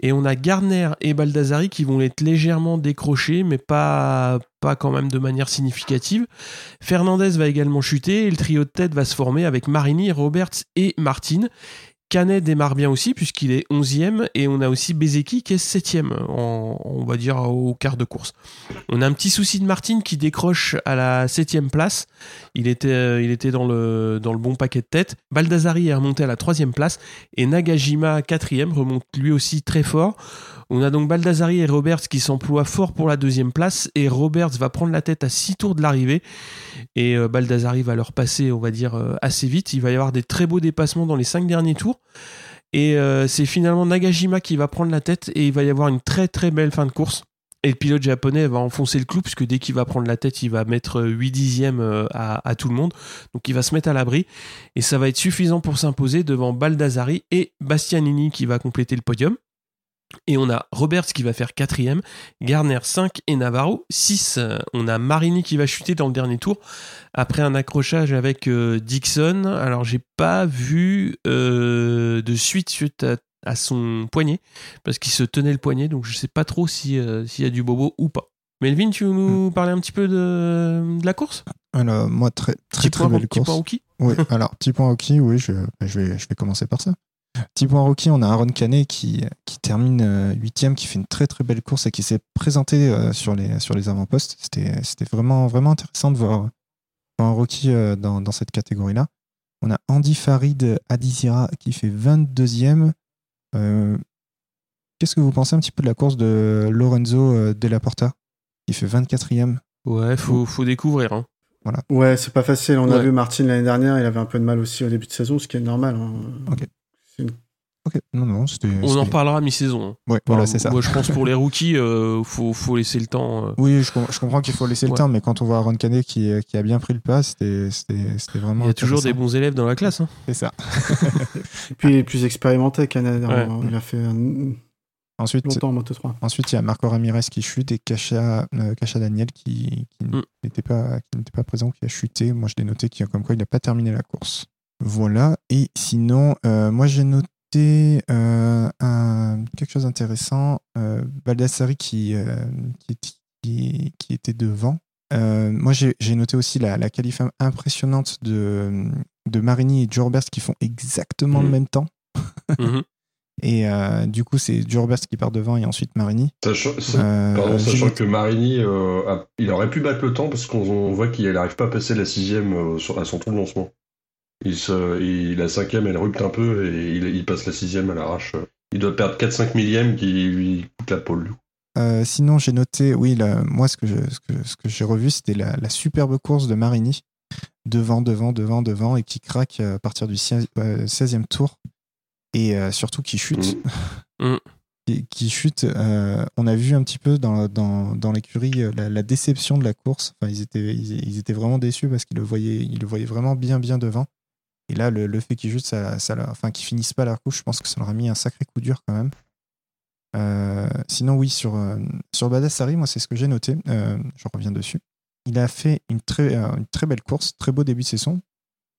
Et on a Garner et Baldassari qui vont être légèrement décrochés, mais pas, pas quand même de manière significative. Fernandez va également chuter et le trio de tête va se former avec Marini, Roberts et Martin. Canet démarre bien aussi puisqu'il est 11e et on a aussi Bezeki qui est 7e on va dire au quart de course. On a un petit souci de Martin qui décroche à la 7e place. Il était, euh, il était dans, le, dans le bon paquet de tête. Baldassari est remonté à la 3e place et Nagajima 4e remonte lui aussi très fort. On a donc Baldassari et Roberts qui s'emploient fort pour la deuxième place et Roberts va prendre la tête à 6 tours de l'arrivée et euh, Baldassari va leur passer, on va dire, euh, assez vite. Il va y avoir des très beaux dépassements dans les 5 derniers tours. Et euh, c'est finalement Nagajima qui va prendre la tête et il va y avoir une très très belle fin de course. Et le pilote japonais va enfoncer le clou puisque dès qu'il va prendre la tête, il va mettre 8 dixièmes à, tout le monde. Donc il va se mettre à l'abri et ça va être suffisant pour s'imposer devant Baldassari et Bastianini qui va compléter le podium. Et on a Roberts qui va faire quatrième, Garner 5 et Navarro 6. On a Marini qui va chuter dans le dernier tour après un accrochage avec euh, Dixon. Alors j'ai pas vu euh, de suite suite à, son poignet parce qu'il se tenait le poignet donc je sais pas trop euh, s'il y a du bobo ou pas. Melvin, tu veux nous hmm. parler un petit peu de, la course?
Alors moi très très très belle course. Petit point
hockey
Oui, alors petit point hockey, oui, je, je, vais, je vais commencer par ça. Petit point rookie, on a Aaron Canet qui, qui termine euh, huitième, qui fait une très très belle course et qui s'est présenté euh, sur les, sur les avant-postes. C'était, c'était vraiment, vraiment intéressant de voir un rookie euh, dans, dans cette catégorie-là. On a Andy Farid Adizira qui fait 22e. qu'est-ce que vous pensez un petit peu de la course de Lorenzo Della Porta qui fait 24e
Ouais, faut, faut découvrir. Hein.
Voilà. Ouais, c'est pas facile. On a vu Martin l'année dernière, il avait un peu de mal aussi au début de saison, ce qui est normal. Hein.
Ok. Non, non,
On en reparlera mi-saison.
Ouais, voilà, c'est ça.
Moi, je pense pour les rookies, il euh, faut, faut, laisser le temps. Euh.
Oui, je, je comprends qu'il faut laisser le temps, mais quand on voit Aaron Canet qui, qui, a bien pris le pas, c'était vraiment.
Il y a toujours des bons élèves dans la classe. Hein.
C'est ça.
Et puis, il est plus expérimenté, Canet. Il a fait
ensuite,
longtemps en Moto 3.
Ensuite, il y a Marco Ramirez qui chute et Kacha, euh, Daniel qui, mm. n'était pas, pas présent, qui a chuté. Moi, je l'ai noté, qui, comme quoi il n'a pas terminé la course. Voilà. Et sinon, moi, j'ai noté euh, un, quelque chose d'intéressant. Euh, Baldassari qui, euh, qui, qui, était devant. moi, j'ai noté aussi la, la qualif impressionnante de, de Marini et Jorbers qui font exactement le mmh. même temps. Mmh. Et du coup, c'est Jorbers qui part devant et ensuite Marini.
Sachant, sachant que Marini, il aurait pu battre le temps parce qu'on voit qu'il n'arrive pas à passer la sixième à son tour de lancement. Il, se, il la cinquième, elle rupte un peu et il, passe la sixième à l'arrache. Il doit perdre 4-5 millièmes qui lui coûte la pole.
Euh, sinon, j'ai noté, oui, moi, ce que, ce que, j'ai revu, c'était la, superbe course de Marini. Devant, devant, devant, devant, et qui craque à partir du 16e tour. Et euh, surtout qui chute. Mm. Mm. qui, chute. Euh, on a vu un petit peu dans, dans, dans l'écurie la, déception de la course. Enfin, ils, étaient, ils, étaient vraiment déçus parce qu'ils le, voyaient, ils le voyaient vraiment bien, bien devant. Et là, le, fait qu'ils finissent pas la couche, je pense que ça leur a mis un sacré coup dur quand même. Euh, sinon, oui, sur, euh, sur Badassari, moi, c'est ce que j'ai noté. Euh, je reviens dessus. Il a fait une très, belle course, très beau début de saison.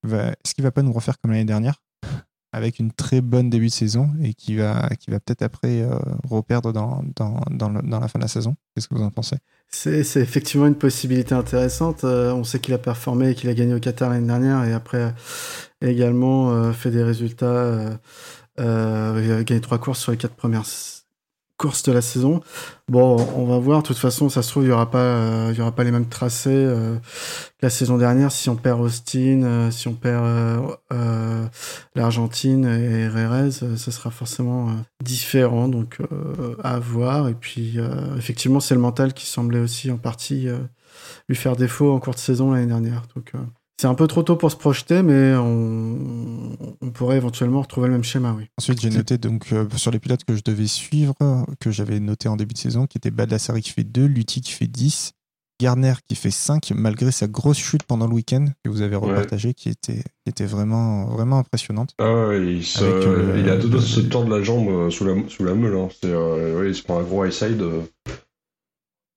Est-ce qu'il va pas nous refaire comme l'année dernière avec une très bonne début de saison et qui va, peut-être après reperdre dans, dans, la fin de la saison. Qu'est-ce que vous en pensez?
C'est, effectivement une possibilité intéressante. Euh, on sait qu'il a performé et qu'il a gagné au Qatar l'année dernière et après également euh, fait des résultats. il a gagné trois courses sur les quatre premières course de la saison. Bon, on va voir. De toute façon, ça se trouve, il y aura pas, euh, aura pas les mêmes tracés euh, la saison dernière. Si on perd Austin, euh, si on perd l'Argentine et Rérez, euh, ça sera forcément différent. Donc, à voir. Et puis, effectivement, c'est le mental qui semblait aussi en partie lui faire défaut en cours de saison l'année dernière. Donc, c'est un peu trop tôt pour se projeter, mais on, on pourrait éventuellement retrouver le même schéma, oui.
Ensuite, j'ai noté donc euh, sur les pilotes que je devais suivre, que j'avais noté en début de saison, qui était Baldassari qui fait 2, Lutti qui fait 10, Garner qui fait 5, malgré sa grosse chute pendant le week-end que vous avez
Ouais.
repartagé, qui était, qui était vraiment, vraiment impressionnante.
Ah ouais, il, se,
euh,
il a deux doigts de se tordre la jambe euh, sous la, sous la meule. Hein. C'est, euh, ouais, il se prend un gros high side.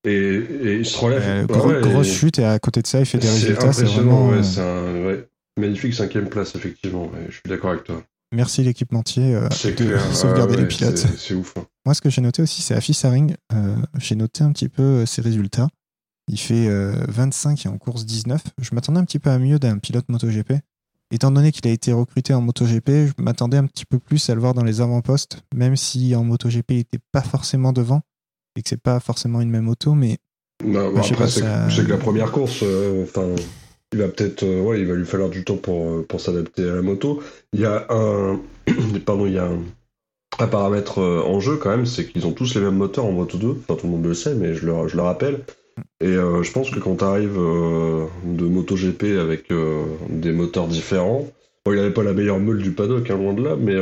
Et, et il se relève.
Euh, gros-
ouais,
grosse
et-
chute et à côté de ça, il fait des résultats. C'est vraiment.
ouais,
euh,
c'est un ouais, magnifique cinquième place, effectivement. je suis d'accord avec toi.
Merci l'équipementier euh, de
clair.
sauvegarder
ah
les pilotes.
c'est- ouf. hein.
Moi, ce que j'ai noté aussi, c'est Afis Haring. Euh, j'ai noté un petit peu euh, ses résultats. Il fait euh, 25 et en course 19. Je m'attendais un petit peu à mieux d'un pilote MotoGP. Étant donné qu'il a été recruté en MotoGP, je m'attendais un petit peu plus à le voir dans les avant-postes, même si en MotoGP, il n'était pas forcément devant et que c'est pas forcément une même auto, mais
Bah,
Bah,
après, c'est
ça-
que la première course, euh, enfin, il va peut-être, euh, ouais, il va lui falloir du temps pour, euh, pour s'adapter à la moto. Il y a un, pardon, il y a un, un paramètre en jeu quand même, c'est qu'ils ont tous les mêmes moteurs en Moto 2. Enfin, tout le monde le sait, mais je le, je le rappelle. Et euh, je pense que quand tu arrives de MotoGP avec euh, des moteurs différents, bon, il avait pas la meilleure meule du paddock, hein, loin de là, mais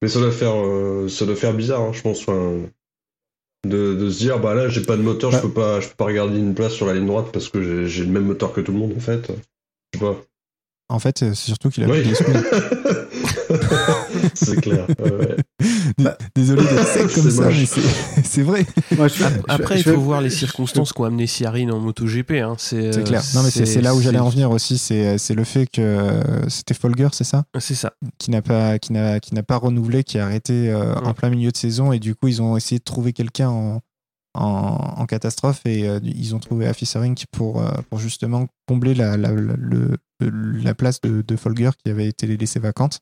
mais ça doit faire, ça doit faire bizarre, hein, je pense. Enfin, de, de se dire bah là j'ai pas de moteur
Bah.
je peux pas je peux pas regarder une place sur la ligne droite parce que j'ai- le même moteur que tout le monde en fait je sais pas
en fait, c'est surtout qu'il a
Oui. c'est clair ouais.
Désolé d'être sec comme
C'est
ça,
moche.
mais c'est vrai.
Moi, je-
Ap-
je-
Après,
je
il faut voir les circonstances qu'ont amené Siarine en MotoGP. Hein. C'est euh,
clair. Non, mais c'est là où j'allais en venir aussi. C'est c'est le fait que euh, c'était Folger, c'est ça?
C'est ça.
qui n'a pas qui n'a qui n'a pas renouvelé, qui a arrêté euh,
Ouais.
en plein milieu de saison et du coup ils ont essayé de trouver quelqu'un en, en, en catastrophe et euh, ils ont trouvé Afis Haring pour euh, pour justement combler la la, la, le- la place de, de Folger qui avait été laissée vacante.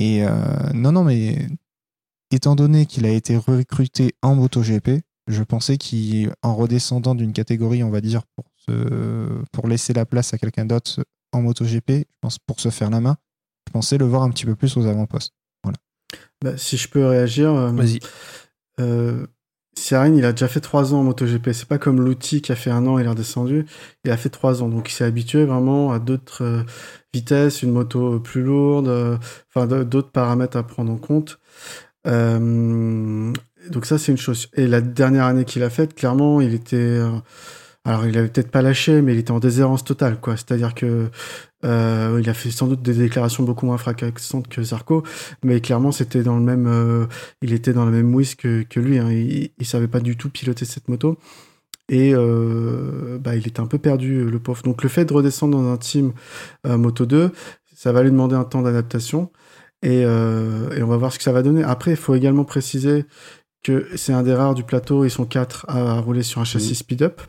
Et euh, non non mais étant donné qu'il a été recruté en MotoGP, je pensais qu'en redescendant d'une catégorie, on va dire pour se, pour laisser la place à quelqu'un d'autre en MotoGP, je pense pour se faire la main, je pensais le voir un petit peu plus aux avant-postes.
bah, si je peux réagir, euh,
Vas-y.
euh, il a déjà fait trois ans en MotoGP. C'est pas comme l'outil qui a fait un an, il est redescendu. Il a fait trois ans, donc il s'est habitué vraiment à d'autres euh, vitesses, une moto plus lourde, euh, enfin d'autres paramètres à prendre en compte. Euh, donc ça, c'est une chose. Et la dernière année qu'il a faite, clairement, il était, euh, alors il avait peut-être pas lâché, mais il était en déshérence totale, quoi. C'est-à-dire que euh, il a fait sans doute des déclarations beaucoup moins fracassantes que Zarco, mais clairement, c'était dans le même, euh, il était dans la même whisk que, lui. Hein. Il, il savait pas du tout piloter cette moto. Et euh, bah, il était un peu perdu, le pauvre. Donc le fait de redescendre dans un team euh, Moto 2, ça va lui demander un temps d'adaptation. Et, euh, et on va voir ce que ça va donner. Après, il faut également préciser que c'est un des rares du plateau, ils sont quatre à, rouler sur un châssis speed-up.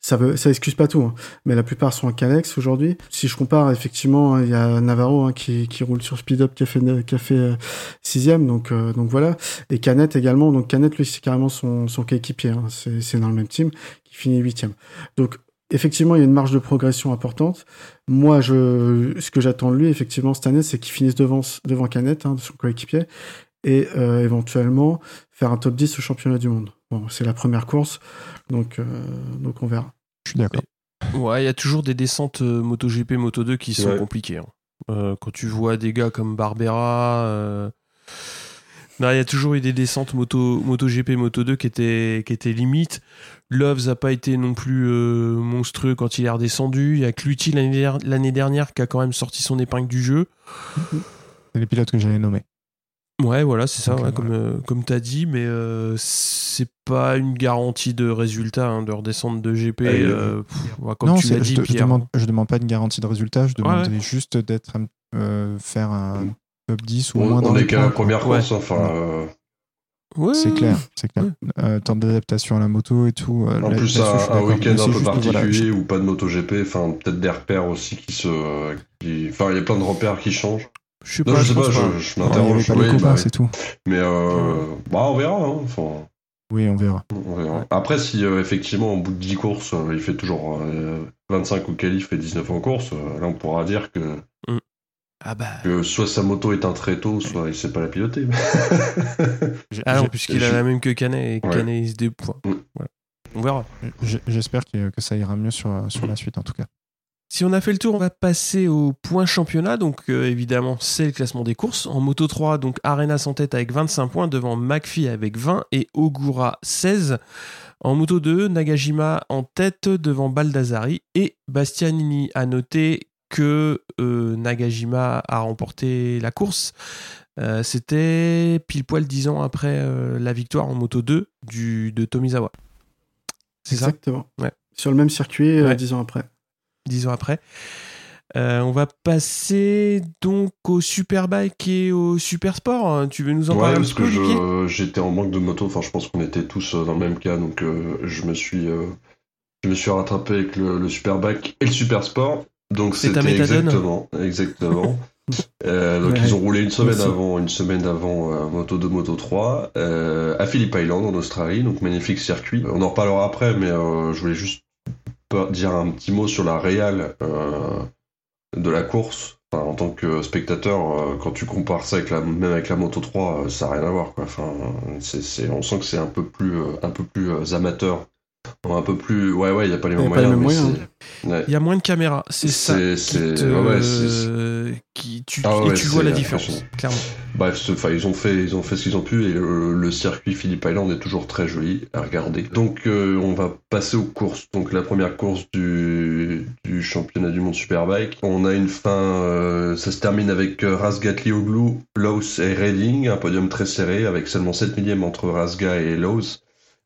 Ça veut, ça excuse pas tout, hein. mais la plupart sont en Canex aujourd'hui. Si je compare, effectivement, hein, il y a Navarro hein, qui, qui roule sur speed-up, qui a fait, qui a fait sixième, donc, euh, donc voilà. Et Canet également, donc Canet, lui, c'est carrément son, son coéquipier, hein. c'est c'est dans le même team, qui finit huitième. Donc, effectivement, il y a une marge de progression importante. Moi, je, ce que j'attends de lui, effectivement, cette année, c'est qu'il finisse devant, devant Canet, hein, de son coéquipier, et euh, éventuellement faire un top 10 au championnat du monde. Bon, c'est la première course, donc, euh, donc on verra.
Je suis d'accord.
Ouais, il y a toujours des descentes euh, MotoGP, Moto2 qui sont
Ouais.
compliquées. hein. Euh, quand tu vois des gars comme Barbera. euh, Non, il y a toujours eu des descentes moto, MotoGP, Moto2 qui étaient, qui étaient limites. Loves n'a pas été non plus euh, monstrueux quand il est redescendu. Il y a Cluty l'année der- l'année dernière qui a quand même sorti son épingle du jeu.
C'est les pilotes que j'avais nommés.
Ouais, voilà, c'est ça, ouais, comme, euh, comme tu as dit, mais euh, c'est pas une garantie de résultat hein, de redescendre de GP.
Ah,
euh, pff, ouais, comme
non,
tu l'as
c'est-
dit,
je, je
Pierre.
demande, je demande pas une garantie de résultat, je demande
ouais.
juste d'être un- euh, faire un top 10 ou au
on,
moins dans
on
les
est qu'à la première
Ouais.
course enfin euh,
Ouais.
C'est clair, c'est clair.
Ouais.
Euh, temps d'adaptation à la moto et tout. euh,
en
là-
plus un, un week-end un peu
voilà,
particulier ou pas de MotoGP enfin peut-être des repères aussi qui se qui... enfin il y a plein de repères qui changent
Je sais
Non,
pas,
je sais pas,
pas.
je, m'interroge.
avait pas
oui,
les copains,
bah oui.
c'est tout.
Mais euh, bah, on verra. hein, enfin,
Oui, on verra.
on verra. Après, si euh, effectivement, au bout de 10 courses, euh, il fait toujours euh, 25 au qualif et 19 en course, euh, là, on pourra dire que,
Ah bah.
que soit sa moto est un tréteau, soit il sait pas la piloter.
Ah non, puisqu'il a la même que Canet et
Ouais.
Canet il se des points.
Mm.
Voilà. On verra.
J'espère que, que ça ira mieux sur, sur la suite, en tout cas.
Si on a fait le tour, on va passer au point championnat. Donc euh, évidemment, c'est le classement des courses. En moto 3, donc Arenas en tête avec 25 points, devant McPhee avec 20 et Ogura 16. En moto 2, Nagajima en tête devant Baldassari et Bastianini. À noter que euh, Nagajima a remporté la course. Euh, C'était pile poil 10 ans après euh, la victoire en moto 2 du, de Tomizawa. C'est ça?
Exactement.
Ouais.
Sur le même circuit, euh,
Ouais.
dix ans après.
dix ans après. Euh, on va passer donc au Superbike et au Supersport. Tu veux nous en
Ouais,
parler un
parce
peu,
que j'étais en manque de moto. Enfin, je pense qu'on était tous dans le même cas, donc euh, je me suis, euh, je me suis rattrapé avec le, le Superbike et le Supersport. Donc c'était exactement, exactement. Euh, donc
Ouais.
ils ont roulé une semaine avant, une semaine avant euh, Moto 2, Moto 3 euh, à Phillip Island en Australie, donc magnifique circuit. On en reparlera après, mais je voulais juste dire un petit mot sur la réal euh, de la course. Enfin, en tant que spectateur, quand tu compares ça avec la, même avec la Moto 3, euh, ça n'a rien à voir. Quoi. Enfin, c'est, c'est- on sent que c'est un peu plus, un peu plus amateur. Un peu plus. Ouais, ouais, il n'y a pas les
Y a
mêmes
pas les
moyens. ouais.
Il y a moins de caméras, c'est ça.
C'est-
te-
ouais,
qui- tu,
Ah
et tu vois la différence, clairement.
Bref, ils ont fait, ils ont fait ce qu'ils ont pu et le, le circuit Phillip Island est toujours très joli à regarder. Donc, euh, on va passer aux courses. Donc, la première course du, du championnat du monde Superbike. On a une fin, euh, ça se termine avec euh, Razgat Lioglu, Lowe's et Redding, un podium très serré avec seulement 7 millièmes entre Razga et Lowe's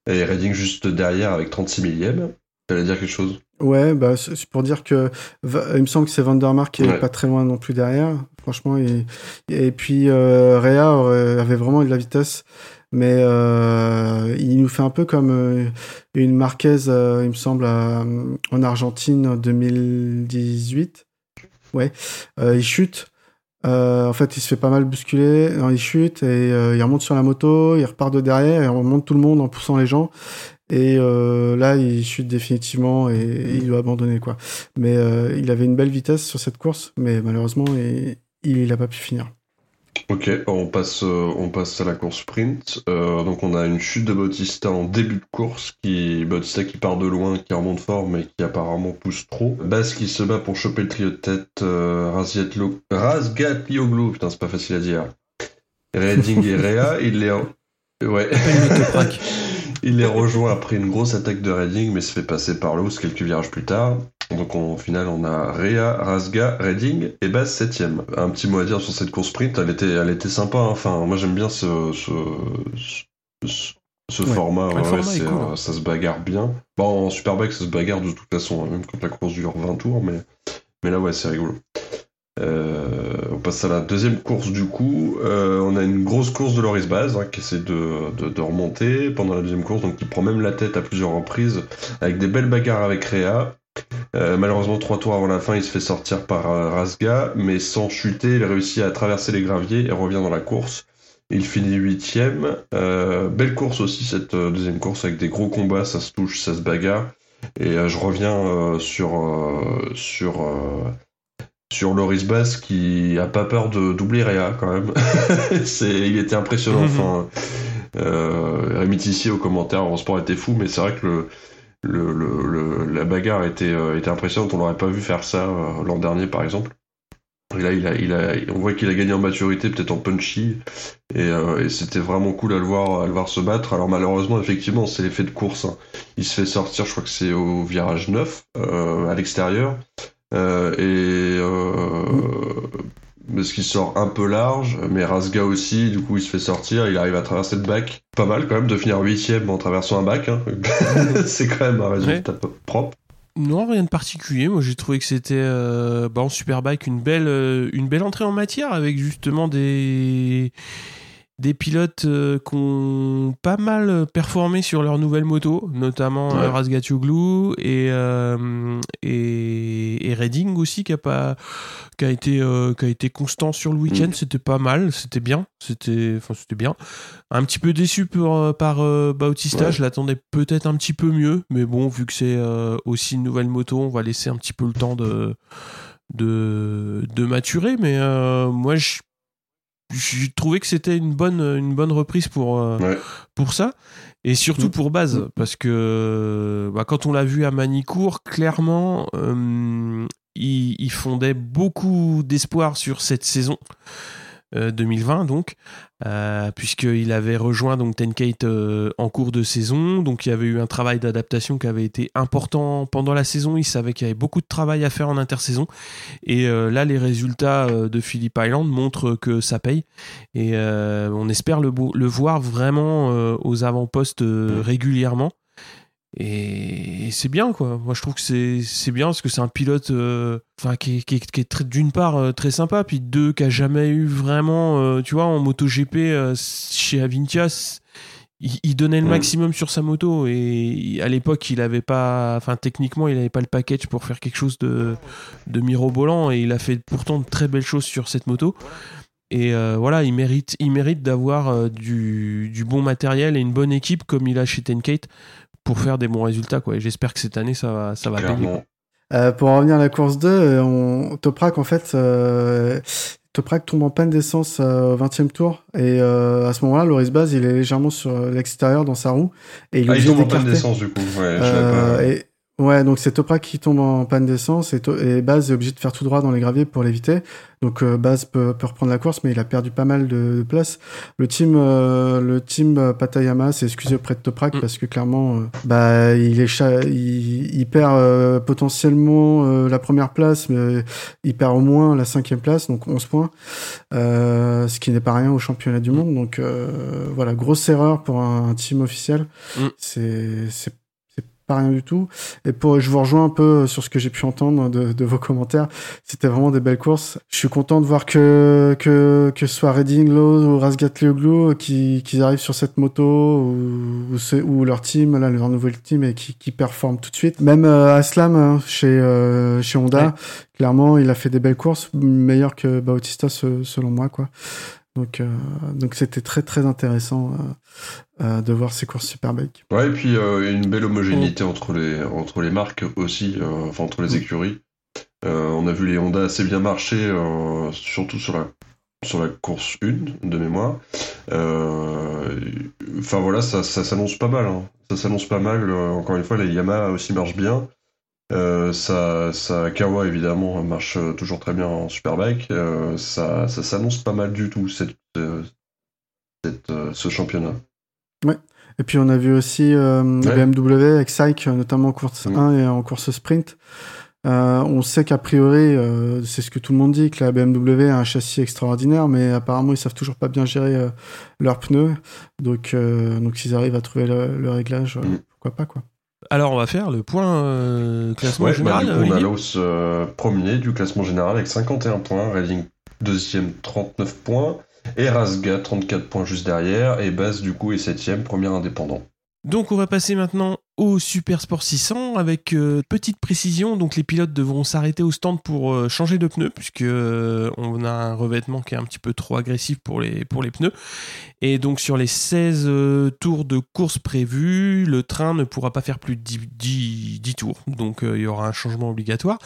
et Redding juste derrière avec 36 millièmes. T'allais dire quelque chose?
Ouais, bah, c'est pour dire que il me semble que c'est Vandermark qui est
Ouais.
pas très loin non plus derrière. Franchement, et, et puis euh, Réa avait vraiment de la vitesse, mais euh, il nous fait un peu comme euh, une Marquez, il me semble, en Argentine en 2018. Ouais, Euh, il chute. Euh, en fait, il se fait pas mal bousculer, il chute et euh, il remonte sur la moto, il repart de derrière et on remonte tout le monde en poussant les gens. Et euh, là, il chute définitivement et, il doit abandonner quoi. Mais il avait une belle vitesse sur cette course, mais malheureusement, il, il a pas pu finir.
Ok, on passe, euh, on passe à la course sprint. Euh, donc on a une chute de Bautista en début de course, qui Bautista qui part de loin, qui remonte fort, mais qui apparemment pousse trop. Bass qui se bat pour choper le trio de tête. Euh, Razgatlioglu, putain c'est pas facile à dire. Redding et Rea, il les, ouais. il les rejoint après une grosse attaque de Redding, mais se fait passer par l'os quelques virages plus tard. Donc en- au final, on a Rea, Razga, Redding et Bass 7 Un petit mot à dire sur cette course sprint, elle était, elle était sympa. hein. Enfin, moi j'aime bien ce, ce, ce, ce
Ouais.
format. ouais,
cool,
euh, ça se bagarre bien. Bon, en Superbike, ça se bagarre de toute façon, hein, même quand la course dure 20 tours, mais, mais là, ouais, c'est rigolo. Euh, on passe à la deuxième course du coup. Euh, on a une grosse course de Loris Baz hein, qui essaie de, de, de remonter pendant la deuxième course, donc il prend même la tête à plusieurs reprises avec des belles bagarres avec Réa. Euh, malheureusement, trois tours avant la fin, il se fait sortir par euh, Rasga, mais sans chuter, il réussit à traverser les graviers et revient dans la course. Il finit huitième. Euh, belle course aussi cette deuxième course avec des gros combats, ça se touche, ça se bagarre. Et je reviens sur sur sur Loris Bass qui a pas peur de doubler Réa quand même. il était impressionnant.
Mhm.
Enfin, Rémi Tissier au commentaire, en sport était fou, mais c'est vrai que le le, le, le- la bagarre était, euh, était impressionnante. On l'aurait pas vu faire ça euh, l'an dernier, par exemple. Et là, il a, il a, on voit qu'il a gagné en maturité, peut-être en punchy, et, euh, et c'était vraiment cool à le voir, à le voir se battre. Alors malheureusement, effectivement, c'est l'effet de course. hein. Il se fait sortir, je crois que c'est au virage 9, euh, à l'extérieur, euh, et euh, parce qu'il sort un peu large, mais Rasga aussi, du coup, il se fait sortir, il arrive à traverser le bac. Pas mal quand même de finir huitième en traversant un bac. hein. c'est quand même un résultat propre.
Non, rien de particulier. Moi, j'ai trouvé que c'était euh, bah, en Superbike une belle, euh, une belle entrée en matière avec justement des, des pilotes euh, qui ont pas mal performé sur leur nouvelle moto, notamment
Ouais.
euh, et, euh, et, et Redding aussi qui a pas qui a été euh, qui a été constant sur le week-end
Mm.
c'était pas mal c'était bien c'était enfin c'était bien un petit peu déçu pour, euh, par euh, Bautista
Ouais.
je l'attendais peut-être un petit peu mieux mais bon vu que c'est euh, aussi une nouvelle moto on va laisser un petit peu le temps de de, de maturer mais euh, moi je j'ai trouvé que c'était une bonne une bonne reprise pour euh,
Ouais.
pour ça et surtout
Mm.
pour base parce que bah, quand on l'a vu à Manicourt clairement euh, il, il fondait beaucoup d'espoir sur cette saison 2020 donc euh, puisqu'il avait rejoint donc Tenkate euh, en cours de saison. Donc il y avait eu un travail d'adaptation qui avait été important pendant la saison. Il savait qu'il y avait beaucoup de travail à faire en intersaison. Et euh, là les résultats euh, de Phillip Island montrent que ça paye. Et euh, on espère le, voir vraiment euh, aux avant-postes euh, régulièrement et c'est bien quoi. Moi je trouve que c'est c'est bien parce que c'est un pilote euh, enfin qui, est- qui, est- qui est très- d'une part euh, très sympa puis deux qui a jamais eu vraiment euh, tu vois en MotoGP chez Avintia il, il donnait le maximum sur sa moto. Et à l'époque il avait pas enfin techniquement il avait pas le package pour faire quelque chose de de mirobolant. Et il a fait pourtant de très belles choses sur cette moto. Et euh, voilà il mérite il mérite d'avoir euh, du, du bon matériel et une bonne équipe comme il a chez Tenkate pour faire des bons résultats quoi et j'espère que cette année ça va ça va payer.
Euh, pour en revenir à la course 2, euh, on... Toprak, en fait, euh... Toprak tombe en panne d'essence euh, au 20e tour. Et euh, à ce moment-là, Loris Baz, il est légèrement sur l'extérieur dans sa roue. Et il est
Ah, il tombe en panne d'essence du coup. Ouais, je
Euh, et- Ouais, donc c'est Toprak qui tombe en panne d'essence et, To- et Baz est obligé de faire tout droit dans les graviers pour l'éviter. Donc euh, Baz peut, peut reprendre la course, mais il a perdu pas mal de, de place. Le team, euh, le team euh, Patayama s'est excusé auprès de Toprak
Mm.
parce que clairement, euh, bah il est il, il perd euh, potentiellement euh, la première place, mais il perd au moins la cinquième place, donc 11 points, euh, ce qui n'est pas rien au championnat du monde. Donc euh, voilà, grosse erreur pour un, un team officiel.
Mm.
C'est c'est pas rien du tout. Et pour, je vous rejoins un peu sur ce que j'ai pu entendre de, de vos commentaires. C'était vraiment des belles courses. Je suis content de voir que, que, que ce soit Redding, Lowe ou Razgat Leoglu qui, qui arrivent sur cette moto ou, ou, ce- ou leur team, là, leur nouvel team et qui, qui performe tout de suite. Même euh, Aslam hein, chez, euh, chez Honda,
Ouais.
clairement, il a fait des belles courses, meilleures que Bautista se- selon moi, quoi. Donc, euh, donc c'était très très intéressant euh, euh, de voir ces courses Superbike.
Ouais, et puis une belle homogénéité entre les, entre les marques aussi, enfin entre les écuries. Euh, on a vu les Honda assez bien marcher, surtout sur la, sur la course 1 de mémoire. Enfin voilà, ça, ça s'annonce pas mal. hein. Ça s'annonce pas mal. encore une fois, les Yamaha aussi marchent bien. Euh, ça, ça, Kawa évidemment marche euh, toujours très bien en Superbike. Euh, ça, ça s'annonce pas mal du tout cette, euh, cette, ce championnat.
Et puis on a vu aussi euh,
Ouais.
BMW avec Syke, notamment en course
Mm.
1 et en course sprint. On sait qu'a priori, c'est ce que tout le monde dit, que la BMW a un châssis extraordinaire, mais apparemment ils savent toujours pas bien gérer leurs pneus. Donc, euh, donc s'ils arrivent à trouver le, le réglage,
Mm.
pourquoi pas quoi.
Alors on va faire le point euh, classement
Ouais,
général
bah, on a Laos euh, premier du classement général avec 51 points, Redding deuxième 39 points, et Razga 34 points juste derrière, et Baz du coup est septième, premier indépendant.
Donc on va passer maintenant au Super Sport 600 avec euh, petite précision. Donc les pilotes devront s'arrêter au stand pour euh, changer de pneus puisque euh, on a un revêtement qui est un petit peu trop agressif pour les, pneus. Et donc sur les 16 euh, tours de course prévus, le train ne pourra pas faire plus de 10, 10 10 tours. Donc il y aura un changement obligatoire.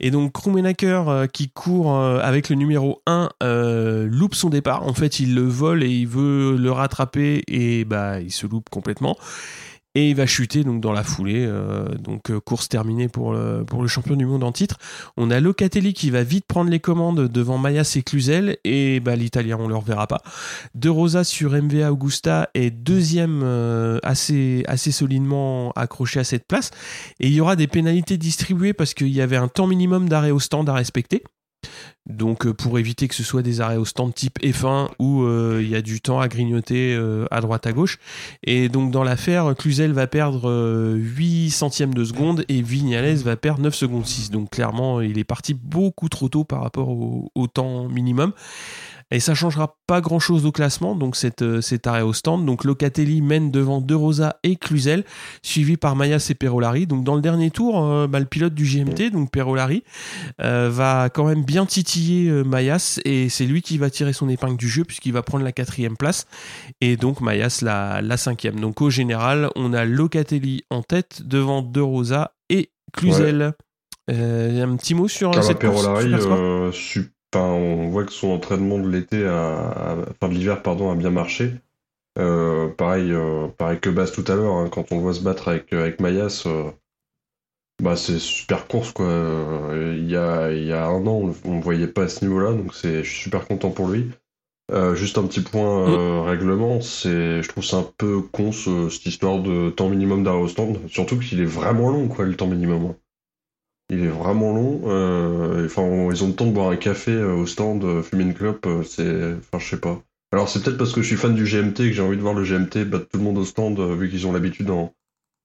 Et donc Krummenacker euh, qui court avec le numéro 1 euh, loupe son départ. En fait il le vole et il veut le rattraper et bah il se loupe complètement et il va chuter donc dans la foulée. euh, donc euh, course terminée pour le, pour le champion du monde en titre. On a Locatelli qui va vite prendre les commandes devant Mayas et Cluzel et bah, l'Italien on le reverra pas. De Rosa sur MVA Augusta est deuxième euh, assez assez solidement accroché à cette place et il y aura des pénalités distribuées parce qu'il y avait un temps minimum d'arrêt au stand à respecter. Donc euh, pour éviter que ce soit des arrêts au stand type F1 où euh, il y a du temps à grignoter euh, à droite à gauche. Et donc dans l'affaire, Cluzel va perdre euh, 8 centièmes de seconde et Vignales va perdre 9 secondes 6. Donc clairement, il est parti beaucoup trop tôt par rapport au temps minimum. Et ça changera pas grand chose au classement, donc cet, euh, cet arrêt au stand. Donc Locatelli mène devant De Rosa et Cluzel, suivi par Mayas et Perolari. Donc dans le dernier tour, euh, bah, le pilote du GMT, donc Perolari, euh, va quand même bien titiller euh, Mayas et c'est lui qui va tirer son épingle du jeu puisqu'il va prendre la quatrième place et donc Mayas la, la cinquième. Donc au général, on a Locatelli en tête devant De Rosa et Cluzel. Euh, un petit mot sur
Carla
cette
Perolari, euh, su- enfin, on voit que son entraînement de l'été, a, enfin de l'hiver, pardon, a bien marché. Euh, pareil, euh, pareil que Bass tout à l'heure, hein, quand on voit se battre avec, avec Mayas, euh, bah c'est super course quoi. Euh, Il y a, il y a un an, on ne voyait pas à ce niveau-là, donc c'est, je suis super content pour lui. Euh, juste un petit point euh, règlement, c'est, je trouve c'est un peu con ce- cette histoire de temps minimum d'arrêt au stand, surtout qu'il est vraiment long quoi le temps minimum. Il est vraiment long. euh, Enfin, ils ont le temps de boire un café euh, au stand, euh, fumer une clope. c'est, enfin, je sais pas. Alors c'est peut-être parce que je suis fan du GMT et que j'ai envie de voir le GMT battre tout le monde au stand vu qu'ils ont l'habitude en,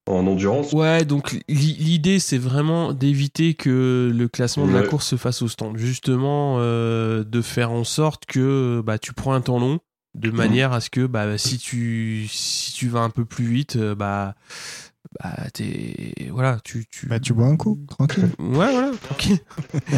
en endurance.
Ouais, donc l'i- l'idée c'est vraiment d'éviter que le classement de la course se fasse au stand. Justement, euh, de faire en sorte que bah, tu prends un temps long, de manière à ce que bah, si, tu, si tu vas un peu plus vite, bah, bah t'es. Voilà, tu. tu...
Bah, tu bois un coup, tranquille.
Ouais, voilà, tranquille.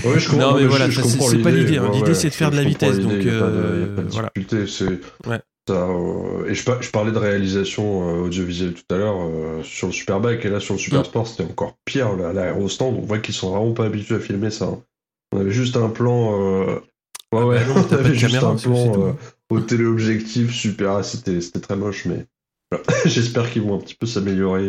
Ouais, je comprends,
Non, mais voilà, c'est- pas l'idée, hein.
ouais,
L'idée,
ouais,
c'est de faire de la vitesse, donc, euh,
de
voilà.
difficulté, c'est-
Ouais.
ça, euh, et je, par- je parlais de réalisation euh, audiovisuelle tout à l'heure euh, sur le Superbike et là sur le Super
Mm.
Sport c'était encore pire là, là au stand on voit qu'ils sont vraiment pas habitués à filmer ça hein. on avait juste un plan euh, ouais ouais
bah non,
on avait juste
caméra,
un plan euh, au téléobjectif super ah, c'était c'était très moche mais voilà. j'espère qu'ils vont un petit peu s'améliorer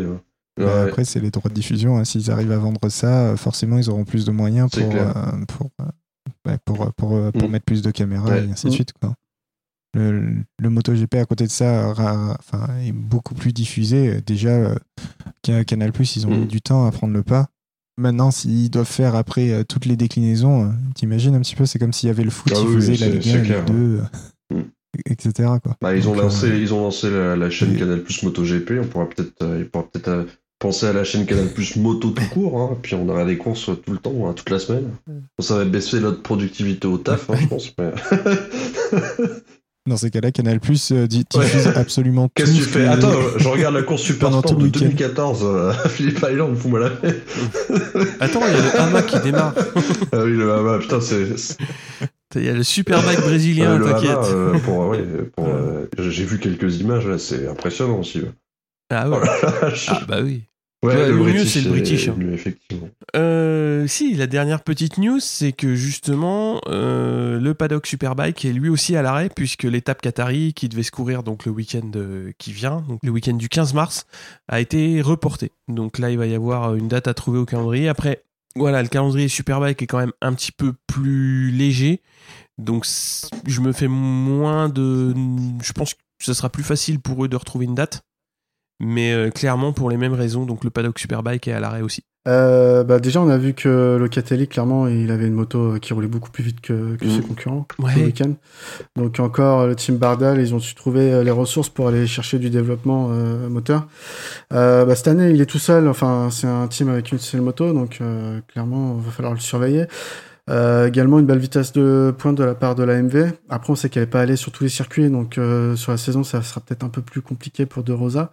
Ouais.
Après, c'est les droits de diffusion. hein. S'ils arrivent à vendre ça, euh, forcément, ils auront plus de moyens pour, euh, pour, euh, pour, pour, pour
Mm.
mettre plus de caméras et ainsi de
Mm.
suite. Quoi. Le, le MotoGP, à côté de ça, ra- enfin, est beaucoup plus diffusé. Déjà, euh, Ca- Canal+, ils ont
Mm.
mis du temps à prendre le pas. Maintenant, s'ils doivent faire après euh, toutes les déclinaisons, euh, t'imagines un petit peu, c'est comme s'il y avait le foot
Ah
qui
oui,
faisait
c'est-
la Ligue
c'est
1, la. Ligue 2,
Mm.
etc. Quoi.
Bah, ils ont lancé, ils ont lancé la, la chaîne
et-
Canal Plus MotoGP. On pourra peut-être, euh, euh, penser à la chaîne Canal Plus Moto tout court. Hein, puis on aura des courses tout le temps, hein, toute la semaine. Ça va baisser notre productivité au taf, hein, je pense. Mais...
Dans ces cas-là, Canal+, euh, di- diffuse absolument
Qu'est-ce que tu fais? Attends, je regarde la course Super Sport de
le week-end.
2014. euh, Philippe Island, fous-moi la paix.
Attends, il y a le hamac qui démarre.
Ah oui, le Hama, putain, c'est.
Il y a le Superbike brésilien,
euh, le
t'inquiète.
Hama, euh, pour, ouais, euh, J'ai vu quelques images, là, c'est impressionnant aussi. ouais.
Ah ouais.
Oh.
Ah bah oui.
Ouais,
le
British
c'est le
est
British, hein.
effectivement.
Euh, si, la dernière petite news, c'est que justement, euh, le paddock Superbike est lui aussi à l'arrêt, puisque l'étape Qatari, qui devait se courir donc le week-end euh, qui vient, donc le week-end du 15 mars, a été reporté. Donc là, il va y avoir une date à trouver au calendrier. Après, voilà, le calendrier Superbike est quand même un petit peu plus léger. Donc je me fais moins de... Je pense que ce sera plus facile pour eux de retrouver une date. Mais euh, clairement, pour les mêmes raisons, donc le paddock Superbike est à l'arrêt aussi.
Euh, bah déjà, on a vu que Locatelli, clairement, il avait une moto qui roulait beaucoup plus vite que, que
Mm.
ses concurrents le week-end. Donc encore, le team Bardal, ils ont su trouver euh, les ressources pour aller chercher du développement euh, moteur. Euh, bah, cette année, il est tout seul. Enfin, c'est un team avec une seule moto, donc euh, clairement, il va falloir le surveiller. Euh, également une belle vitesse de pointe de la part de la MV. Après, on sait qu'elle n'est pas allée sur tous les circuits, donc euh, sur la saison, ça sera peut-être un peu plus compliqué pour De Rosa.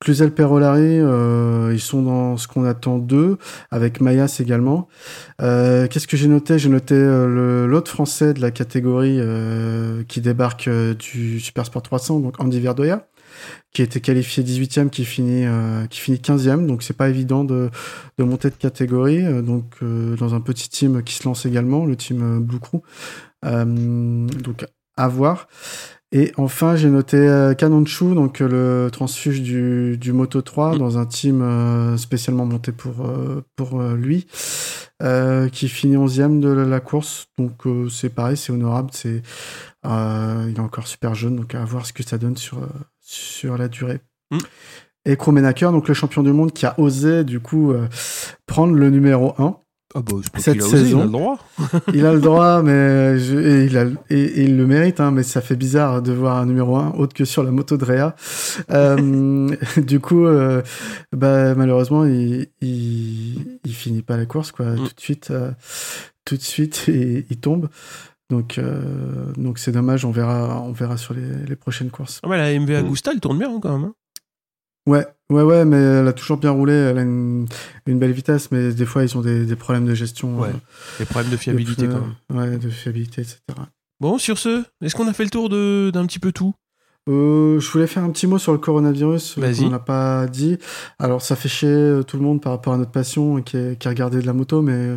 Cluzel Perolari, euh, ils sont dans ce qu'on attend d'eux, avec Mayas également. Euh, Qu'est-ce que j'ai noté? J'ai noté euh, l'autre français de la catégorie euh, qui débarque du Super Sport 300, donc Andy Verdoya, qui était qualifié 18e, qui finit, euh, qui finit 15e, donc c'est pas évident de, de monter de catégorie. euh, donc euh, dans un petit team qui se lance également, le team Blue Crew. Donc à voir. Et enfin, j'ai noté Kanonchu, donc le transfuge du, du Moto 3, dans un team spécialement monté pour, pour lui, qui finit 11e de la, course. Donc c'est pareil, c'est honorable. C'est, il est encore super jeune, donc à voir ce que ça donne sur, sur la durée.
Mm.
Et Kromenaker, donc le champion du monde qui a osé du coup euh, prendre le numéro 1.
Ah bah,
Cette
osé,
saison-
il a le droit.
Il a le droit, mais je- et il, a, et, et il le mérite, hein, mais ça fait bizarre de voir un numéro 1 autre que sur la moto de Réa. Euh, du coup, euh, bah, malheureusement, il, il, il finit pas la course, quoi.
Mm.
Tout de suite, euh, tout de suite, et il tombe. Donc, euh, donc c'est dommage. On verra, on verra sur les, les prochaines courses.
Ah ouais, la MV
Mm.
Agusta, elle tourne bien hein, quand même. hein.
Ouais, ouais, ouais, mais elle a toujours bien roulé. Elle a une, une belle vitesse, mais des fois ils ont des, des problèmes de gestion.
Ouais,
euh,
Les problèmes de
de
fiabilité
pneus,
quand même.
Ouais, de fiabilité, etc.
Bon, sur ce, est-ce qu'on a fait le tour de- d'un petit peu tout?
Euh, je voulais faire un petit mot sur le coronavirus qu'on n'a pas dit. Alors ça fait chier tout le monde par rapport à notre passion qui est, qui est regardé de la moto, mais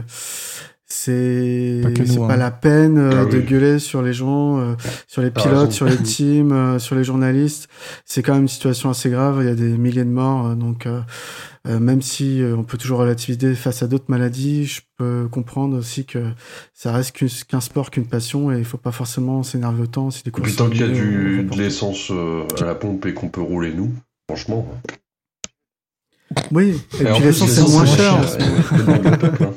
c'est
Pas
pas
hein.
la peine euh,
Ah
de
oui.
gueuler sur les gens, euh, sur les
T'as
pilotes, sur les teams, euh, sur les journalistes. C'est quand même une situation assez grave. Il y a des milliers de morts, euh, donc euh, euh, même si euh, on peut toujours relativiser face à d'autres maladies, je peux comprendre aussi que ça reste qu'un sport, qu'une passion, et il faut pas forcément s'énerver autant si des
puis tant qu'il y a du, de l'essence euh, à la pompe et qu'on peut rouler nous, franchement.
Oui, et, puis l'essence c'est moins cher.
moins cher,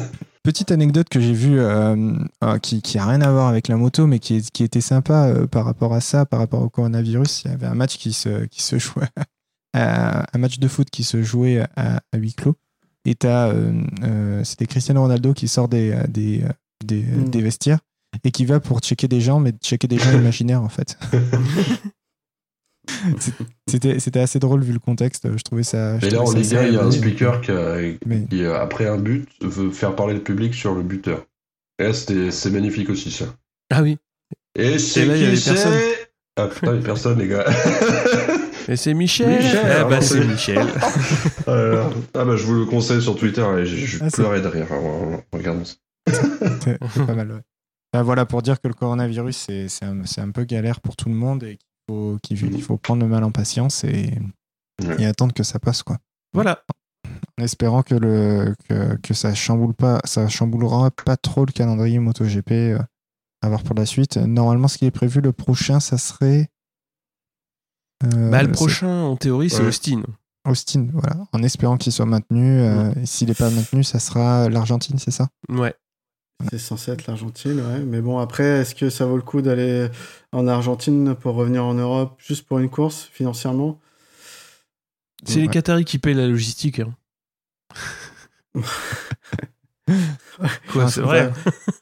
Petite anecdote que j'ai vue euh, euh, qui, qui a rien à voir avec la moto, mais qui, était sympa euh, par rapport à ça, par rapport au coronavirus. Il y avait un match qui se, qui se jouait, à- un match de foot qui se jouait à, à huis clos. Et euh, c'était Cristiano Ronaldo qui sort des, des, des,
Mm.
des vestiaires et qui va pour checker des gens, mais checker des gens imaginaires en fait. C'était, c'était assez drôle vu le contexte. Je trouvais ça. je
Et là, en Ligue 1, il y a un speaker qui, a-
Mais-
qui, euh, après un but, veut faire parler le public sur le buteur. Et c'est magnifique aussi, ça.
Ah oui.
Et c'est
là, il y avait
qui
personne.
c'est Ah putain, il y a personne, les gars.
Et c'est Michel.
Michel,
Ah bah c'est Michel.
Ah. Ah bah, je vous le conseille sur Twitter, et je, je
Ah,
pleurais de rire. en- en regardant ça.
C'est pas mal, ouais. Bah, voilà, pour dire que le coronavirus, c'est c'est un, c'est un peu galère pour tout le monde et qu'il faut, qu'il faut- il faut prendre le mal en patience et,
Ouais.
et attendre que ça passe, quoi.
Voilà.
En espérant que, le, que, que ça chamboule pas, ça chamboulera pas trop le calendrier MotoGP euh, à voir pour la suite. Normalement, ce qui est prévu, le prochain, ça serait. euh,
Bah, le
c'est
prochain, en théorie, c'est
Ouais.
Austin.
Austin, voilà. En espérant qu'il soit maintenu. euh, S'il n'est pas maintenu, ça sera l'Argentine, c'est ça?
Ouais.
C'est censé être l'Argentine, ouais. Mais bon, après, est-ce que ça vaut le coup d'aller en Argentine pour revenir en Europe juste pour une course financièrement?
C'est les. Qataris qui payent la logistique. hein. Quoi, c'est vrai.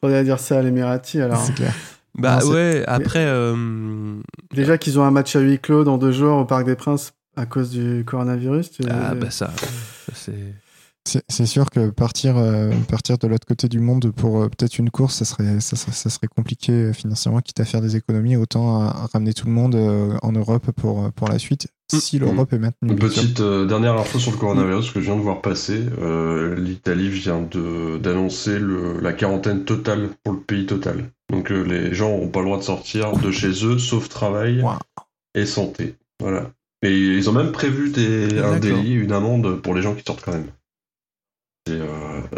Faudrait dire ça à l'Emirati alors.
C'est clair.
Bah
Non,
ouais, après. euh,
Déjà qu'ils ont un match à huis clos dans deux jours au Parc des Princes à cause du coronavirus. tu-
Ah bah ça, c'est.
C'est sûr que partir, euh, partir de l'autre côté du monde pour euh, peut-être une course, ça serait, ça, serait, ça serait compliqué euh, financièrement, quitte à faire des économies, autant à, à ramener tout le monde euh, en Europe pour, pour la suite, si l'Europe est maintenue.
Une petite euh, dernière info sur le coronavirus que je viens de voir passer. Euh, L'Italie vient de- d'annoncer le- la quarantaine totale pour le pays total. Donc euh, les gens n'ont pas le droit de sortir de chez eux, sauf travail
Wow.
et santé. Voilà. Et ils ont même prévu des, un délit, une amende pour les gens qui sortent quand même.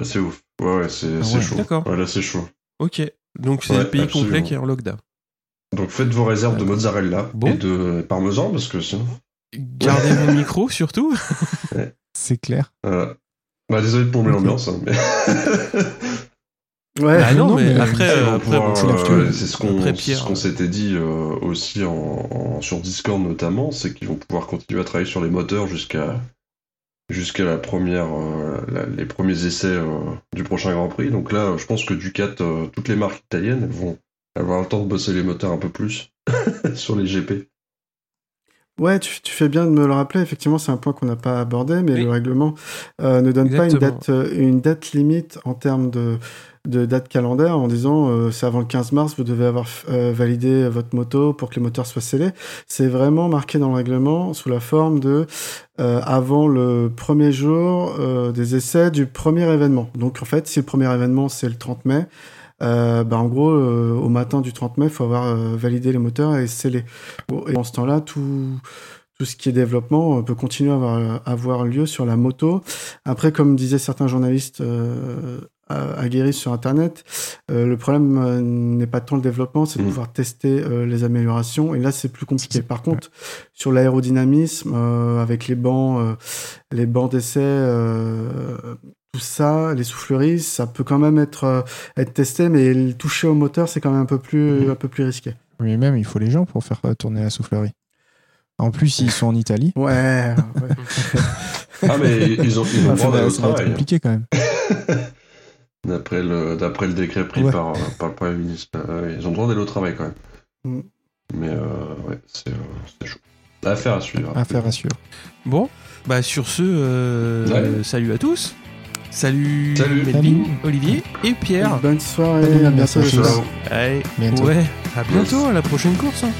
C'est euh, ouf. Ouais, ouais, c'est
Ah ouais,
chaud.
d'accord.
Ouais, là, c'est chaud.
Ok. Donc c'est
Ouais,
le pays
absolument.
complet qui est en lockdown.
Donc faites vos réserves de mozzarella
Bon.
et de parmesan parce que sinon.
Gardez vos micros surtout.
C'est clair.
Voilà. Bah, désolé de plomber
Ok.
l'ambiance, hein, mais.
Ouais,
Bah non,
non,
mais
mais
après,
C'est
euh,
pour
après,
c'est
euh, ce qu'on ce s'était dit euh, aussi en, en- sur Discord notamment, c'est qu'ils vont pouvoir continuer à travailler sur les moteurs jusqu'à jusqu'à la première euh, les premiers essais euh, du prochain Grand Prix. Donc là, je pense que Ducat, euh, toutes les marques italiennes vont avoir le temps de bosser les moteurs un peu plus sur les GP.
Ouais, tu, tu fais bien de me le rappeler. Effectivement, c'est un point qu'on n'a pas abordé, mais
Oui.
le règlement euh, ne donne pas une
Exactement.
date, euh, une date limite en termes de, de date calendaire en disant euh, c'est avant le 15 mars, vous devez avoir euh, validé votre moto pour que les moteurs soient scellés. C'est vraiment marqué dans le règlement sous la forme de euh, avant le premier jour euh, des essais du premier événement. Donc en fait, si le premier événement c'est le 30 mai, euh, bah, en gros, euh, au matin du 30 mai, il faut avoir euh, validé les moteurs et scellé. Bon, et en ce temps-là, tout, tout ce qui est développement euh, peut continuer à avoir, avoir lieu sur la moto. Après, comme disaient certains journalistes euh, aguerris sur Internet, euh, le problème n'est pas tant le développement, c'est de
Mm.
pouvoir tester euh, les améliorations. Et là, c'est plus compliqué. Par contre, sur l'aérodynamisme, euh, avec les bancs, euh, les bancs d'essai, euh, tout ça, les souffleries, ça peut quand même être, euh, être testé, mais le toucher au moteur, c'est quand même un peu plus,
mhm.
un peu plus risqué.
Oui, même, il faut les gens pour faire euh, tourner la soufflerie. En plus, ils sont en Italie.
Ouais. ouais.
ah, mais ils ont, ils ont
ah,
enfin,
ça, ça va être
hein.
compliqué quand même.
d'après, le, d'après le décret pris par, euh, par, le Premier ministre, ils ont le droit d'aller au travail quand même.
Mm.
Mais euh, ouais, c'est, euh, chaud. Affaire à suivre. Hein.
Affaire à suivre.
Bon, bah sur ce, salut à tous. Salut,
Salut.
Olivier et Pierre.
Bonne soirée, à bientôt.
Allez,
bientôt.
Ouais, à bientôt, à la prochaine course. Hein.